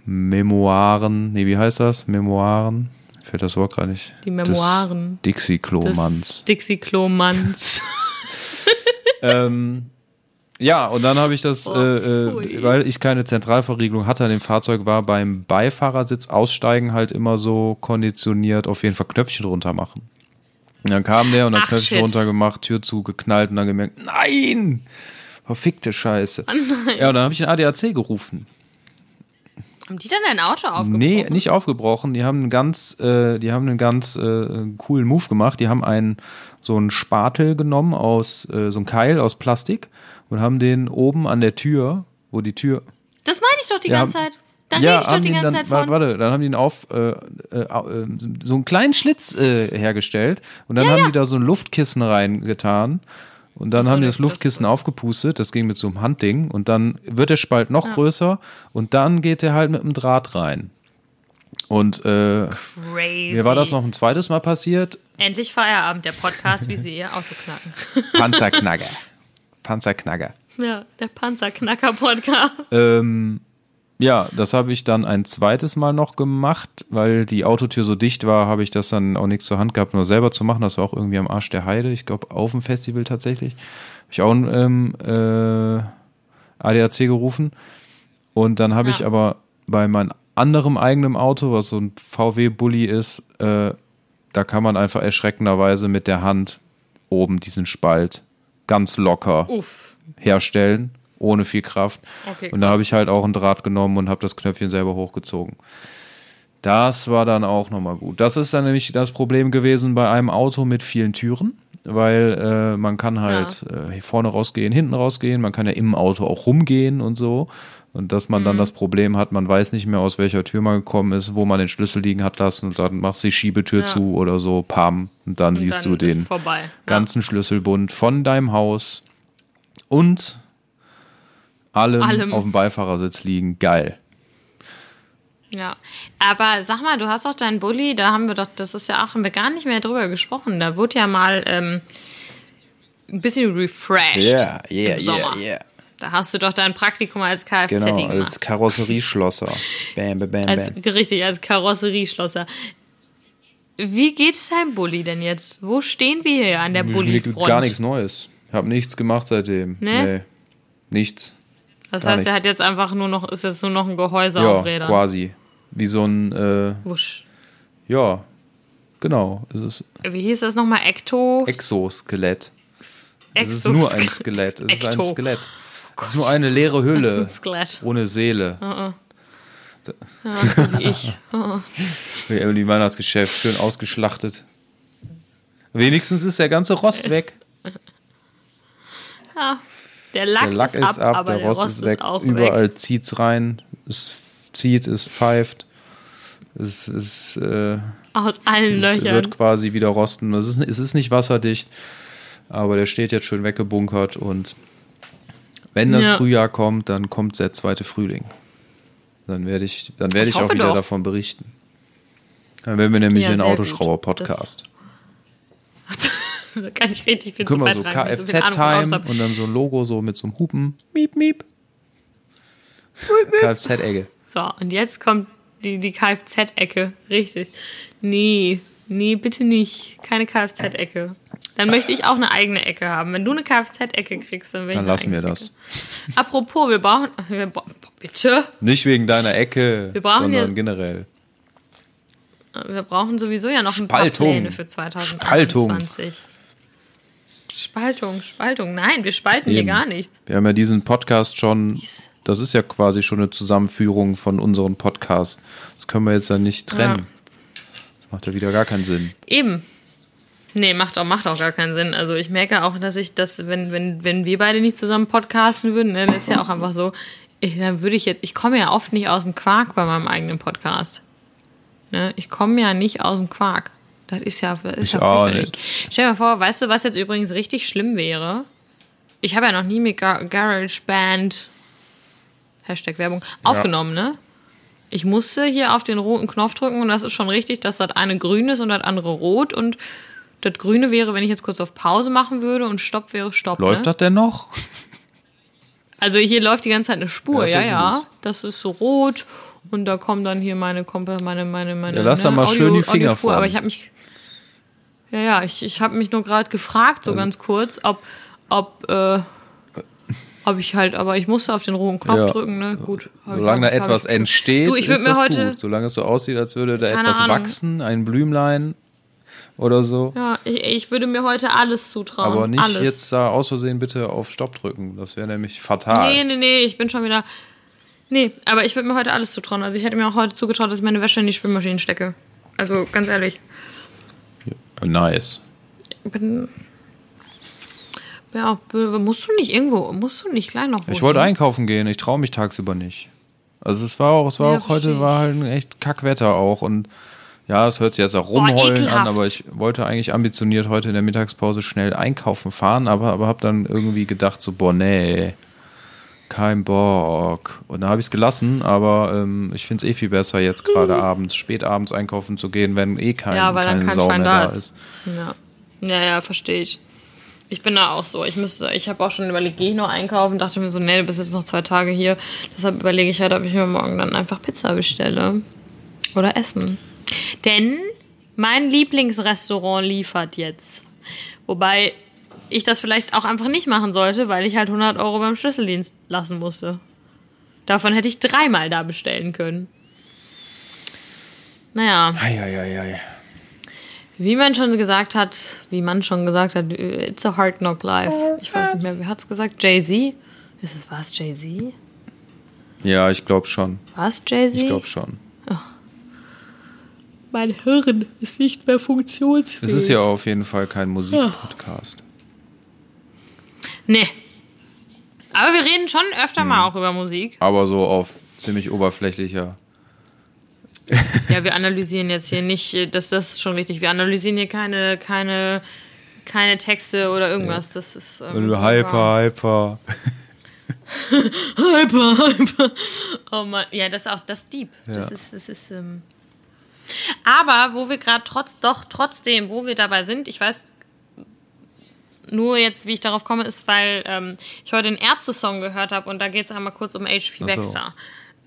Memoiren, nee, wie heißt das? Memoiren? Fällt das Wort gerade nicht. Die Memoiren. Dixie-Klo-Manns. Dixie-Klo-Manns. Ähm, ja, und dann habe ich das, Oh, äh, äh, weil ich keine Zentralverriegelung hatte an dem Fahrzeug, war beim Beifahrersitz aussteigen halt immer so konditioniert, auf jeden Fall Knöpfchen runter machen. Und dann kam der und dann Ach, Knöpfchen shit. runter gemacht, Tür zugeknallt und dann gemerkt, nein! Verfickte Scheiße. Ja, und dann habe ich den ADAC gerufen. Haben die dann dein Auto aufgebrochen? Nee, nicht aufgebrochen. Die haben einen ganz, äh, die haben einen ganz äh, coolen Move gemacht. Die haben einen so einen Spatel genommen aus äh, so einem Keil aus Plastik und haben den oben an der Tür, wo die Tür. Das meine ich doch die Ja, ganze Zeit. Da ja, rede ich die den ganze dann, Zeit von. warte, dann haben die ihn auf äh, äh, äh, so einen kleinen Schlitz äh, hergestellt und dann haben die da so ein Luftkissen reingetan. Und dann so, haben die das das Luftkissen aufgepustet, das ging mit so einem Handding und dann wird der Spalt noch größer und dann geht der halt mit dem Draht rein. Und äh, Crazy. mir war das noch ein zweites Mal passiert. Endlich Feierabend, der Podcast, wie sie ihr Auto knacken. Panzerknacker. Panzerknacker. Ja, der Panzerknacker-Podcast. Ähm, ja, das habe ich dann ein zweites Mal noch gemacht, weil die Autotür so dicht war, habe ich das dann auch nichts zur Hand gehabt, nur selber zu machen. Das war auch irgendwie am Arsch der Heide. Ich glaube, auf dem Festival tatsächlich. Habe ich auch ein ähm, äh, ADAC gerufen. Und dann habe Ja. ich aber bei meinem anderem eigenen Auto, was so ein VW-Bully ist, äh, da kann man einfach erschreckenderweise mit der Hand oben diesen Spalt ganz locker Uff. herstellen, ohne viel Kraft. Okay, und da habe ich halt auch einen Draht genommen und habe das Knöpfchen selber hochgezogen. Das war dann auch nochmal gut. Das ist dann nämlich das Problem gewesen bei einem Auto mit vielen Türen, weil äh, man kann halt äh, vorne rausgehen, hinten rausgehen, man kann ja im Auto auch rumgehen und so. Und dass man dann Mhm. das Problem hat, man weiß nicht mehr, aus welcher Tür man gekommen ist, wo man den Schlüssel liegen hat lassen und dann machst du die Schiebetür Ja. zu oder so, pam, und dann Und siehst dann du den vorbei. ganzen Schlüsselbund von deinem Haus und allem, Allem. auf dem Beifahrersitz liegen. Geil. Ja. ja. Aber sag mal, du hast doch deinen Bulli, da haben wir doch, das ist ja auch, haben wir gar nicht mehr drüber gesprochen. Da wurde ja mal ähm, ein bisschen refreshed im Sommer. Da hast du doch dein Praktikum als Kfz Genau, gemacht. als Karosserieschlosser. Bam, bam, bam, Als, bam. richtig, als Karosserieschlosser. Wie geht es deinem Bulli denn jetzt? Wo stehen wir hier an der Bulli-Front? Gar nichts Neues. Hab nichts gemacht seitdem. Nee? Nichts. Das gar heißt, er nichts. hat jetzt einfach nur noch, ist jetzt nur noch ein Gehäuse Ja, auf Rädern. quasi. Wie so ein, äh, Wusch. ja, genau. Es ist Wie hieß das nochmal? Ekto? Exoskelett. Es Exo ist nur ein Skelett. Es ist ein. Skelett. Es ist nur eine leere Hülle. Ohne Seele. Ja, so wie ich. Wie Emily Weihnachtsgeschäft, schön ausgeschlachtet. Wenigstens ist der ganze Rost weg. Ja, der Lack, Der Lack ist ab, aber der, Rost, ist weg. auch Überall weg. zieht's rein. Es zieht, es pfeift. Es, es, äh, Aus allen es Löchern. wird quasi wieder rosten. Es ist, es ist nicht wasserdicht, aber der steht jetzt schön weggebunkert und wenn das Ja. Frühjahr kommt, dann kommt der zweite Frühling. Dann werde ich, dann werde Ich ich, auch wieder doch. davon berichten. Dann werden wir nämlich Ja, gut. Autoschrauber-Podcast. Kann ich richtig viel Können wir so so Kfz-Time hab. und dann so ein Logo so mit so einem Hupen. Miep, miep. Kfz-Ecke. So, und jetzt kommt die, die Kfz-Ecke. Richtig. Nee, nee, bitte nicht. Keine Kfz-Ecke. Dann möchte ich auch eine eigene Ecke haben. Wenn du eine Kfz-Ecke kriegst, dann will ich Dann lassen wir das. Ecke. Apropos, wir brauchen. Wir, bitte? Nicht wegen deiner Ecke, Wir brauchen sondern ja- generell. Wir brauchen sowieso ja noch ein paar Spaltung. Pläne für 2021. Spaltung, Spaltung. Nein, wir spalten hier Eben. gar nichts. Wir haben ja diesen Podcast schon, das ist ja quasi schon eine Zusammenführung von unseren Podcasts. Das können wir jetzt ja nicht trennen. Das macht ja wieder gar keinen Sinn. Eben. Nee, macht auch, macht auch gar keinen Sinn. Also ich merke auch, dass ich das, wenn, wenn, wenn wir beide nicht zusammen podcasten würden, dann ist ja auch einfach so, ich, dann würde ich jetzt, ich komme ja oft nicht aus dem Quark bei meinem eigenen Podcast. Ne? Ich komme ja nicht aus dem Quark. Das ist ja, das ist Ich ja auch fürchterlich. Stell dir mal vor, weißt du, was jetzt übrigens richtig schlimm wäre? Ich habe ja noch nie mit Gar GarageBand, Hashtag Werbung, aufgenommen, ne? Ich musste hier auf den roten Knopf drücken und das ist schon richtig, dass das eine grün ist und das andere rot und das grüne wäre, wenn ich jetzt kurz auf Pause machen würde und Stopp wäre Stopp. Läuft ne? das denn noch? Also hier läuft die ganze Zeit eine Spur, Ja, ja, ja ja. Das ist so rot und da kommen dann hier meine Kompa- meine meine meine Ja, lass da mal schön die Finger von. aber ich habe mich Ja, ja, ich, ich habe mich nur gerade gefragt so ganz kurz, ob ob äh, ob ich halt, aber ich musste auf den roten Knopf Ja. drücken, ne? Gut. Solange da etwas entsteht, Du, ist das gut. Solange es so aussieht, als würde da etwas Ahnung. wachsen, ein Blümlein oder so. Ja, ich, ich würde mir heute alles zutrauen. Aber nicht alles. jetzt da aus Versehen bitte auf Stopp drücken. Das wäre nämlich fatal. Nee, nee, nee, ich bin schon wieder. Nee, aber ich würde mir heute alles zutrauen. Also ich hätte mir auch heute zugetraut, dass ich meine Wäsche in die Spülmaschine stecke. Also ganz ehrlich. Nice. Ich bin. Ja, musst du nicht irgendwo, musst du nicht gleich noch Ich wohin? wollte einkaufen gehen, ich traue mich tagsüber nicht. Also es war auch, es war Ja, auch heute ich. war halt ein echt Kackwetter auch und ja, es hört sich jetzt auch rumheulen an, ekelhaft. aber ich wollte eigentlich ambitioniert heute in der Mittagspause schnell einkaufen fahren, aber, aber habe dann irgendwie gedacht so, boah, nee, kein Bock. Und da habe ich es gelassen, aber ähm, ich finde es eh viel besser, jetzt gerade abends, spät abends einkaufen zu gehen, wenn eh kein, Ja, weil dann kein Sau Schwein da da ist. ist. Ja, ja, ja verstehe ich. Ich bin da auch so. Ich müsste, ich habe auch schon überlegt, gehe ich noch einkaufen? Dachte mir so, nee, du bist jetzt noch zwei Tage hier. Deshalb überlege ich halt, ob ich mir morgen dann einfach Pizza bestelle. Oder essen. Denn mein Lieblingsrestaurant liefert jetzt. Wobei ich das vielleicht auch einfach nicht machen sollte, weil ich halt 100 Euro beim Schlüsseldienst lassen musste. Davon hätte ich dreimal da bestellen können. Naja. Eieiei. Wie man schon gesagt hat, wie man schon gesagt hat, it's a hard knock life. Ich weiß nicht mehr, wer hat's gesagt? Jay-Z? Ist es, war es Jay-Z? Ja, ich glaube schon. War es Jay-Z? Ich glaube schon. Mein Hirn ist nicht mehr funktionsfähig. Es ist ja auf jeden Fall kein Musikpodcast. Nee. Aber wir reden schon öfter Hm. mal auch über Musik. Aber so auf ziemlich oberflächlicher. Ja, wir analysieren jetzt hier nicht, äh, das, das ist schon richtig. Wir analysieren hier keine, keine, keine Texte oder irgendwas. Das ist. Ähm, Hyper, hyper. Hyper, hyper. Oh Mann. Ja, das ist auch das Deep. Das Ja. ist, das ist. Ähm Aber wo wir gerade trotz, doch trotzdem, wo wir dabei sind, ich weiß nur jetzt, wie ich darauf komme, ist, weil ähm, ich heute einen Ärzte-Song gehört habe und da geht es einmal kurz um HP so. Baxter.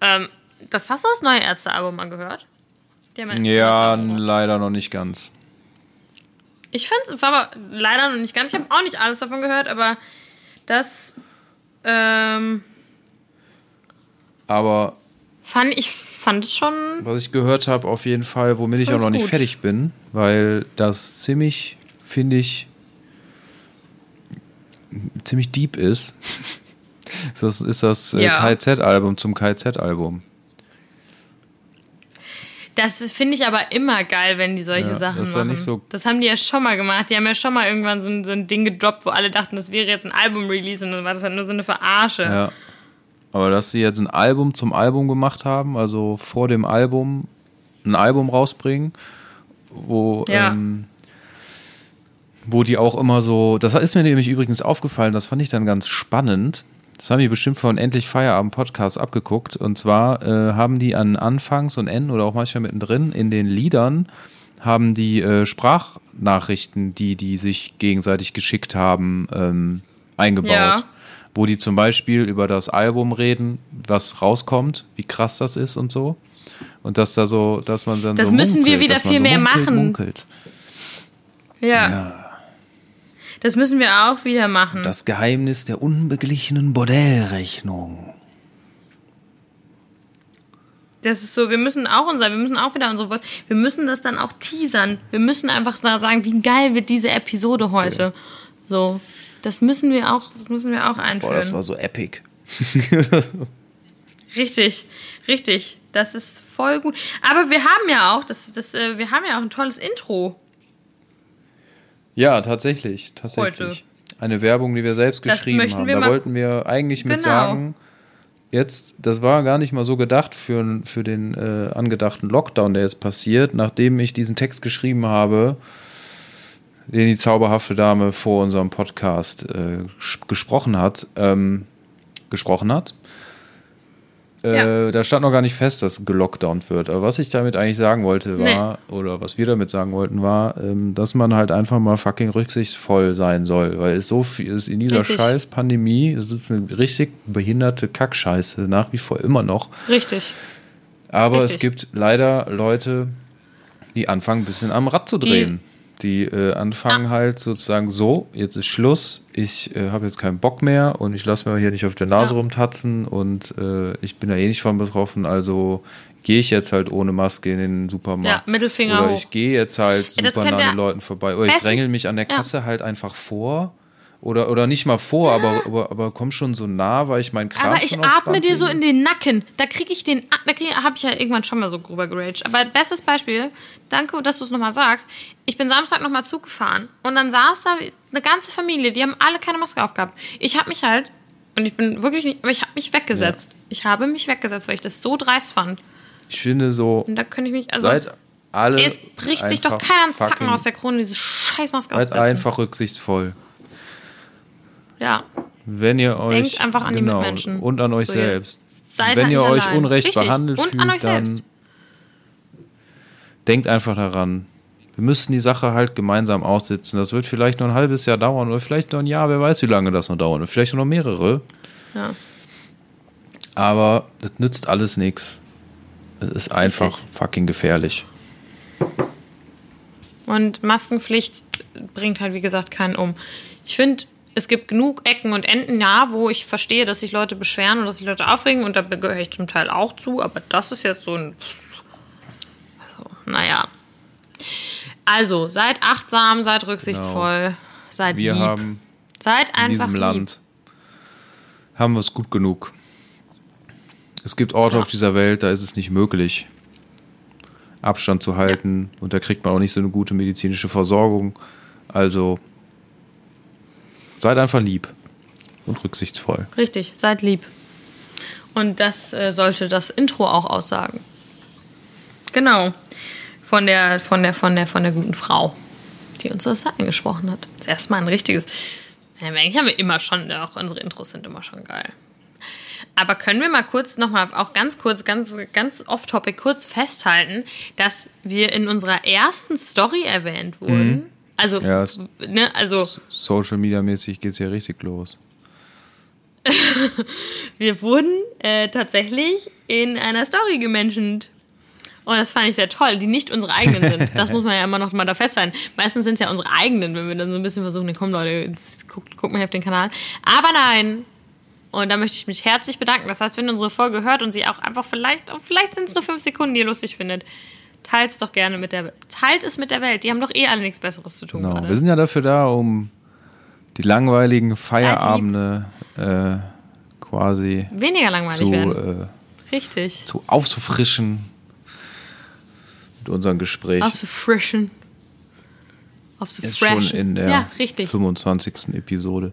Ähm, das hast du das neue Ärzte-Album mal gehört? Ja, leider noch nicht ganz. Ich finde es aber leider noch nicht ganz. Ich habe auch nicht alles davon gehört, aber das ähm, Aber fand ich fand es schon was ich gehört habe, auf jeden Fall, womit ich auch noch nicht gut. fertig bin, weil das ziemlich, finde ich, ziemlich deep ist. Das ist das äh, Ja. KZ-Album zum KZ-Album. Das finde ich aber immer geil, wenn die solche Ja, Sachen das ist machen. so- das haben die ja schon mal gemacht. Die haben ja schon mal irgendwann so ein, so ein Ding gedroppt, wo alle dachten, das wäre jetzt ein Album-Release und dann war das halt nur so eine Verarsche. Ja. Aber dass sie jetzt ein Album zum Album gemacht haben, also vor dem Album ein Album rausbringen, wo, Ja. ähm, wo die auch immer so, das ist mir nämlich übrigens aufgefallen, das fand ich dann ganz spannend. Das haben die bestimmt von Endlich Feierabend Podcast abgeguckt. Und zwar äh, haben die an Anfangs und Enden oder auch manchmal mittendrin in den Liedern haben die äh, Sprachnachrichten, die die sich gegenseitig geschickt haben, ähm, eingebaut. Ja. Wo die zum Beispiel über das Album reden, was rauskommt, wie krass das ist und so. Und dass da so, dass man dann Das so müssen wir munkelt, wieder dass man viel so mehr munkelt, machen. Munkelt. Ja. Das müssen wir auch wieder machen. Das Geheimnis der unbeglichenen Bordellrechnung. Das ist so, wir müssen auch unser, wir müssen auch wieder unsere Voice, wir müssen das dann auch teasern. Wir müssen einfach da sagen, wie geil wird diese Episode heute. So. Das müssen wir auch, müssen wir auch einführen. Boah, das war so epic. Richtig, richtig. Das ist voll gut. Aber wir haben ja auch, das, das, äh, wir haben ja auch ein tolles Intro. Ja, tatsächlich, tatsächlich. Heute. Eine Werbung, die wir selbst Das geschrieben haben. Da wollten wir eigentlich mit Genau. sagen, jetzt, das war gar nicht mal so gedacht für, für den äh, angedachten Lockdown, der jetzt passiert, nachdem ich diesen Text geschrieben habe, den die zauberhafte Dame vor unserem Podcast äh, gesprochen hat, ähm, gesprochen hat. Äh. Da stand noch gar nicht fest, dass gelockdownt wird. Aber was ich damit eigentlich sagen wollte, war, oder was wir damit sagen wollten, war, ähm, dass man halt einfach mal fucking rücksichtsvoll sein soll. Weil es so viel ist in dieser Richtig. scheiß Pandemie, es ist eine richtig behinderte Kackscheiße, nach wie vor immer noch. Richtig. Aber es Richtig. gibt leider Leute, die anfangen, ein bisschen am Rad zu drehen. Die, äh, anfangen halt sozusagen so, jetzt ist Schluss, ich äh, habe jetzt keinen Bock mehr und ich lasse mir hier nicht auf der Nase Ja. rumtatzen und äh, ich bin da eh nicht von betroffen, also gehe ich jetzt halt ohne Maske in den Supermarkt. Ja, Mittelfinger Oder ich gehe jetzt halt Ja, super nah ja- an den Leuten vorbei. Oder ich drängel mich an der ja. Kasse halt einfach vor. Oder, oder nicht mal vor, aber, aber, aber komm schon so nah, weil ich meinen Kram Aber ich atme dir so in den Nacken. Da kriege ich den, da krieg, habe ich ja irgendwann schon mal so drüber geraged. Aber bestes Beispiel, danke, dass du es nochmal sagst. Ich bin Samstag nochmal Zug gefahren und dann saß da eine ganze Familie, die haben alle keine Maske aufgehabt. Ich habe mich halt, und ich bin wirklich nicht, aber ich habe mich weggesetzt. Ich habe mich weggesetzt, weil ich das so dreist fand. Ich finde so, Und da könnte ich mich, also, seid alle. es bricht sich doch keiner einen Zacken aus der Krone, diese Scheißmaske Seid aufzusetzen. einfach rücksichtsvoll. Ja, Wenn ihr euch. Denkt einfach an die genau, Mitmenschen. Und an euch So, selbst. seid Wenn halt ihr euch allein. unrecht Richtig. behandelt Und fühlt, an euch dann selbst. denkt einfach daran. Wir müssen die Sache halt gemeinsam aussitzen. Das wird vielleicht noch ein halbes Jahr dauern oder vielleicht noch ein Jahr, wer weiß, wie lange das noch dauert. Und vielleicht noch mehrere. Ja. Aber das nützt alles nichts. Es ist einfach Richtig. fucking gefährlich. Und Maskenpflicht bringt halt, wie gesagt, keinen um. Ich finde, es gibt genug Ecken und Enden, ja, wo ich verstehe, dass sich Leute beschweren und dass sich Leute aufregen und da gehöre ich zum Teil auch zu, aber das ist jetzt so ein. Also, naja. Also, seid achtsam, seid rücksichtsvoll, seid Wir lieb. haben seid in einfach diesem lieb. Land haben wir es gut genug. Es gibt Orte Ja. auf dieser Welt, da ist es nicht möglich, Abstand zu halten und da kriegt man auch nicht so eine gute medizinische Versorgung. Also seid einfach lieb und rücksichtsvoll. Richtig, seid lieb. Und das äh, sollte das Intro auch aussagen. Genau. Von der, von der, von der, von der guten Frau, die uns das angesprochen hat. Das ist erstmal ein richtiges. Ja, eigentlich haben wir immer schon, auch unsere Intros sind immer schon geil. Aber können wir mal kurz nochmal, auch ganz kurz, ganz, ganz off-topic, kurz festhalten, dass wir in unserer ersten Story erwähnt wurden? Also, Ja, ne, also Social Media mäßig geht es hier richtig los. Wir wurden äh, tatsächlich in einer Story gemenschent. Und das fand ich sehr toll, die nicht unsere eigenen sind. Das muss man ja immer noch mal da festhalten. Meistens sind es ja unsere eigenen, wenn wir dann so ein bisschen versuchen, komm Leute, guckt, guckt mal hier auf den Kanal. Aber nein. Und da möchte ich mich herzlich bedanken. Das heißt, wenn ihr unsere Folge hört und sie auch einfach vielleicht, vielleicht sind es nur fünf Sekunden, die ihr lustig findet, teilt es doch gerne mit der Teilt es mit der Welt. Die haben doch eh alle nichts Besseres zu tun Genau. gerade. Wir sind ja dafür da, um die langweiligen Feierabende äh, quasi Weniger langweilig zu, werden. äh, Richtig. zu aufzufrischen mit unseren Gespräch. Aufzufrischen. Ist schon Aufzufreshen. in der Ja, richtig. 25. Episode.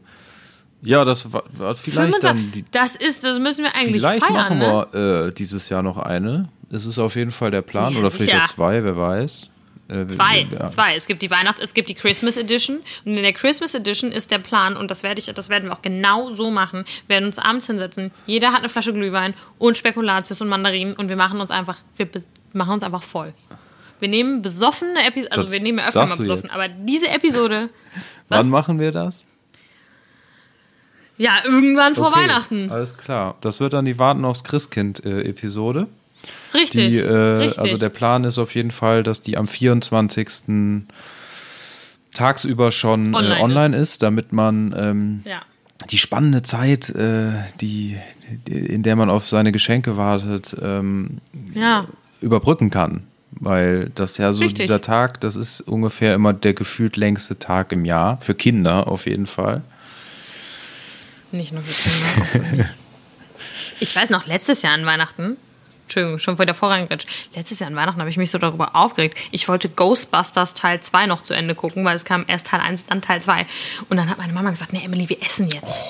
Ja, das war, war vielleicht 25 dann die. das ist, das müssen wir eigentlich Vielleicht feiern, machen ne? wir äh, dieses Jahr noch eine. Es ist auf jeden Fall der Plan Ja, oder vielleicht sicher. auch zwei, wer weiß. Äh, Zwei, ja. zwei. Es gibt die Weihnachts-, es gibt die Christmas Edition. Und in der Christmas Edition ist der Plan, und das werde ich, das werden wir auch genau so machen, wir werden uns abends hinsetzen. Jeder hat eine Flasche Glühwein und Spekulatius und Mandarinen und wir machen uns einfach, wir machen uns einfach voll. Wir nehmen besoffene Episoden, also Das wir nehmen ja öfter mal besoffen, jetzt. aber diese Episode? Wann machen wir das? ja, irgendwann vor Okay, Weihnachten. Alles klar. Das wird dann die Warten aufs Christkind-Episode. Richtig. Die, äh, richtig. also der Plan ist auf jeden Fall, dass die am 24. tagsüber schon Online online, äh, online ist. damit man ähm, ja. die spannende Zeit, äh, die, die, in der man auf seine Geschenke wartet, ähm, Ja. überbrücken kann. Weil das ja so Richtig. dieser Tag, das ist ungefähr immer der gefühlt längste Tag im Jahr. Für Kinder auf jeden Fall. Nicht nur für Kinder, auch für mich. Ich weiß noch, letztes Jahr an Weihnachten, Entschuldigung, schon wieder vorangerutscht. Letztes Jahr an Weihnachten habe ich mich so darüber aufgeregt. Ich wollte Ghostbusters Teil 2 noch zu Ende gucken, weil es kam erst Teil 1, dann Teil 2. Und dann hat meine Mama gesagt, nee, Emily, wir essen jetzt.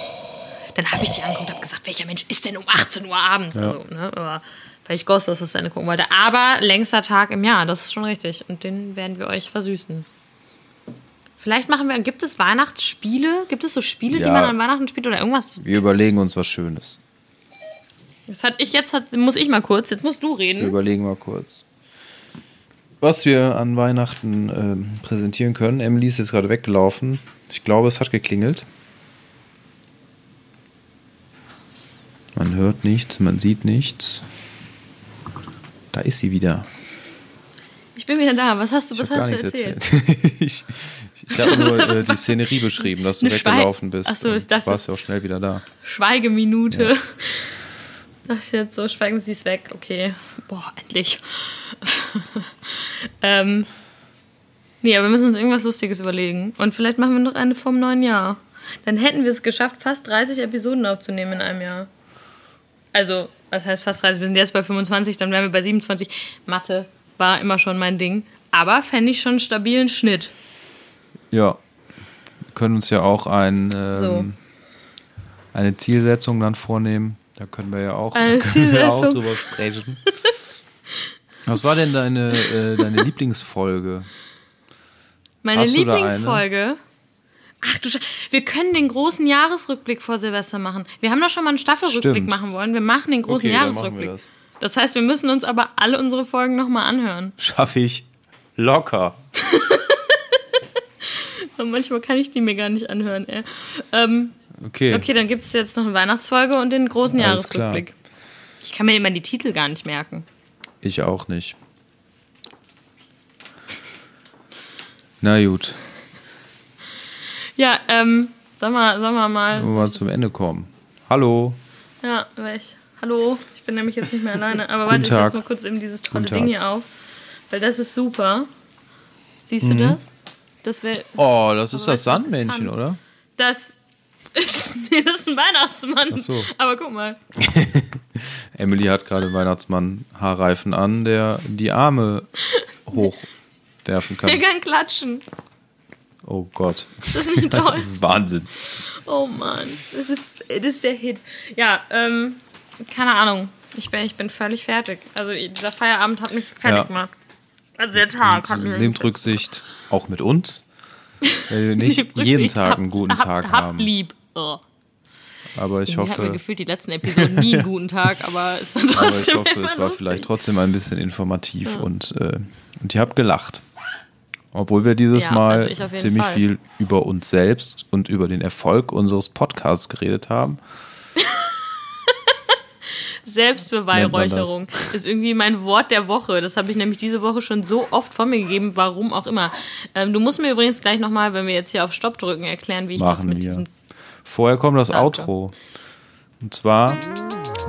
Dann habe ich die angeguckt und habe gesagt, welcher Mensch ist denn um 18 Uhr abends? Ja. Also, ne, aber weil ich Ghostbusters zu Ende gucken wollte. Aber längster Tag im Jahr, das ist schon richtig. Und den werden wir euch versüßen. Vielleicht machen wir, gibt es Weihnachtsspiele? Gibt es so Spiele, die Ja. man an Weihnachten spielt oder irgendwas? Wir überlegen uns was Schönes. Das hat ich jetzt, hat, muss ich mal kurz, jetzt musst du Wir reden. überlegen mal kurz. Was wir an Weihnachten ähm, präsentieren können. Emily ist jetzt gerade weggelaufen. Ich glaube, es hat geklingelt. Man hört nichts, man sieht nichts. Da ist sie wieder. Ich bin wieder da. Was hast du, was hab hast du erzählt? ich ich habe nur äh, die Szenerie beschrieben, dass du Eine weggelaufen bist. Ach so, ist das warst ja auch schnell wieder da. Schweigeminute. Dachte jetzt so, schweigen Sie es weg. Okay. Boah, endlich. ähm, nee, aber wir müssen uns irgendwas Lustiges überlegen. Und vielleicht machen wir noch eine vom neuen Jahr. Dann hätten wir es geschafft, fast 30 Episoden aufzunehmen in einem Jahr. Also, was heißt fast 30? Wir sind jetzt bei 25, dann wären wir bei 27. Mathe war immer schon mein Ding. Aber fände ich schon einen stabilen Schnitt. Ja. Wir können uns ja auch ein, ähm, So. eine Zielsetzung dann vornehmen. Da können wir ja auch, Eine können wir auch Zielsetzung. drüber sprechen. Was war denn deine, äh, deine Lieblingsfolge? Meine Hast? Lieblingsfolge. Ach du Sche wir können den großen Jahresrückblick vor Silvester machen. Wir haben doch schon mal einen Staffelrückblick Stimmt. machen wollen. Wir machen den großen Okay, dann machen wir Jahresrückblick. das. Das heißt, wir müssen uns aber alle unsere Folgen nochmal anhören. Schaffe ich locker. Manchmal kann ich die mir gar nicht anhören. Ey. Ähm, Okay. okay, dann gibt es jetzt noch eine Weihnachtsfolge und den großen Alles klar. Jahresrückblick. Ich kann mir immer die Titel gar nicht merken. Ich auch nicht. Na gut, Ja, ähm, sag mal, sag mal mal. wollen wir zum Ende kommen. Hallo. Ja, ich, hallo, ich bin nämlich jetzt nicht mehr alleine. Aber warte, ich setze mal kurz eben dieses tolle Ding hier auf. Weil das ist super. Siehst Mhm. du das? Das wäre. Oh, das ist das Sandmännchen, kann? oder? Das nee, das ist ein Weihnachtsmann. Ach so. Aber guck mal. Emily hat gerade Weihnachtsmann Haarreifen an, der die Arme hochwerfen Der kann. kann klatschen. Oh Gott. Das ist nicht toll. Das ist Wahnsinn. Oh Mann. Das ist, das ist der Hit. Ja, ähm, keine Ahnung. Ich bin, ich bin völlig fertig. Also dieser Feierabend hat mich fertig Ja. gemacht. Also der Tag hat mich. Nehmt Rücksicht auch mit uns, weil wir nicht Nehmt Rücksicht. jeden Tag Habt- einen guten habt, Tag habt haben. lieb. Oh. Aber ich Irgendwie hatten wir hoffe, gefühlt die letzten Episoden nie einen guten Tag, aber es war aber ich trotzdem hoffe es war lustig. vielleicht trotzdem ein bisschen informativ und, äh, und ihr habt gelacht. Obwohl wir dieses Ja, Mal also ich ziemlich Fall. viel über uns selbst und über den Erfolg unseres Podcasts geredet haben. Selbstbeweihräucherung ist irgendwie mein Wort der Woche. Das habe ich nämlich diese Woche schon so oft von mir gegeben, warum auch immer. Ähm, du musst mir übrigens gleich nochmal, wenn wir jetzt hier auf Stopp drücken, erklären, wie ich das Machen mit wir. diesem. Vorher kommt das Danke. Outro. Und zwar,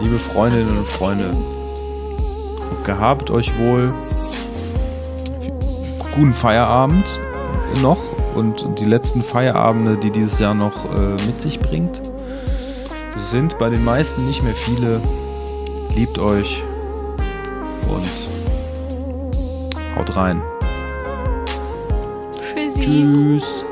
liebe Freundinnen und Freunde, gehabt euch wohl. Guten Feierabend noch und die letzten Feierabende, die dieses Jahr noch äh, mit sich bringt. Sind bei den meisten nicht mehr viele. Liebt euch und haut rein. Tschüssi. Tschüss.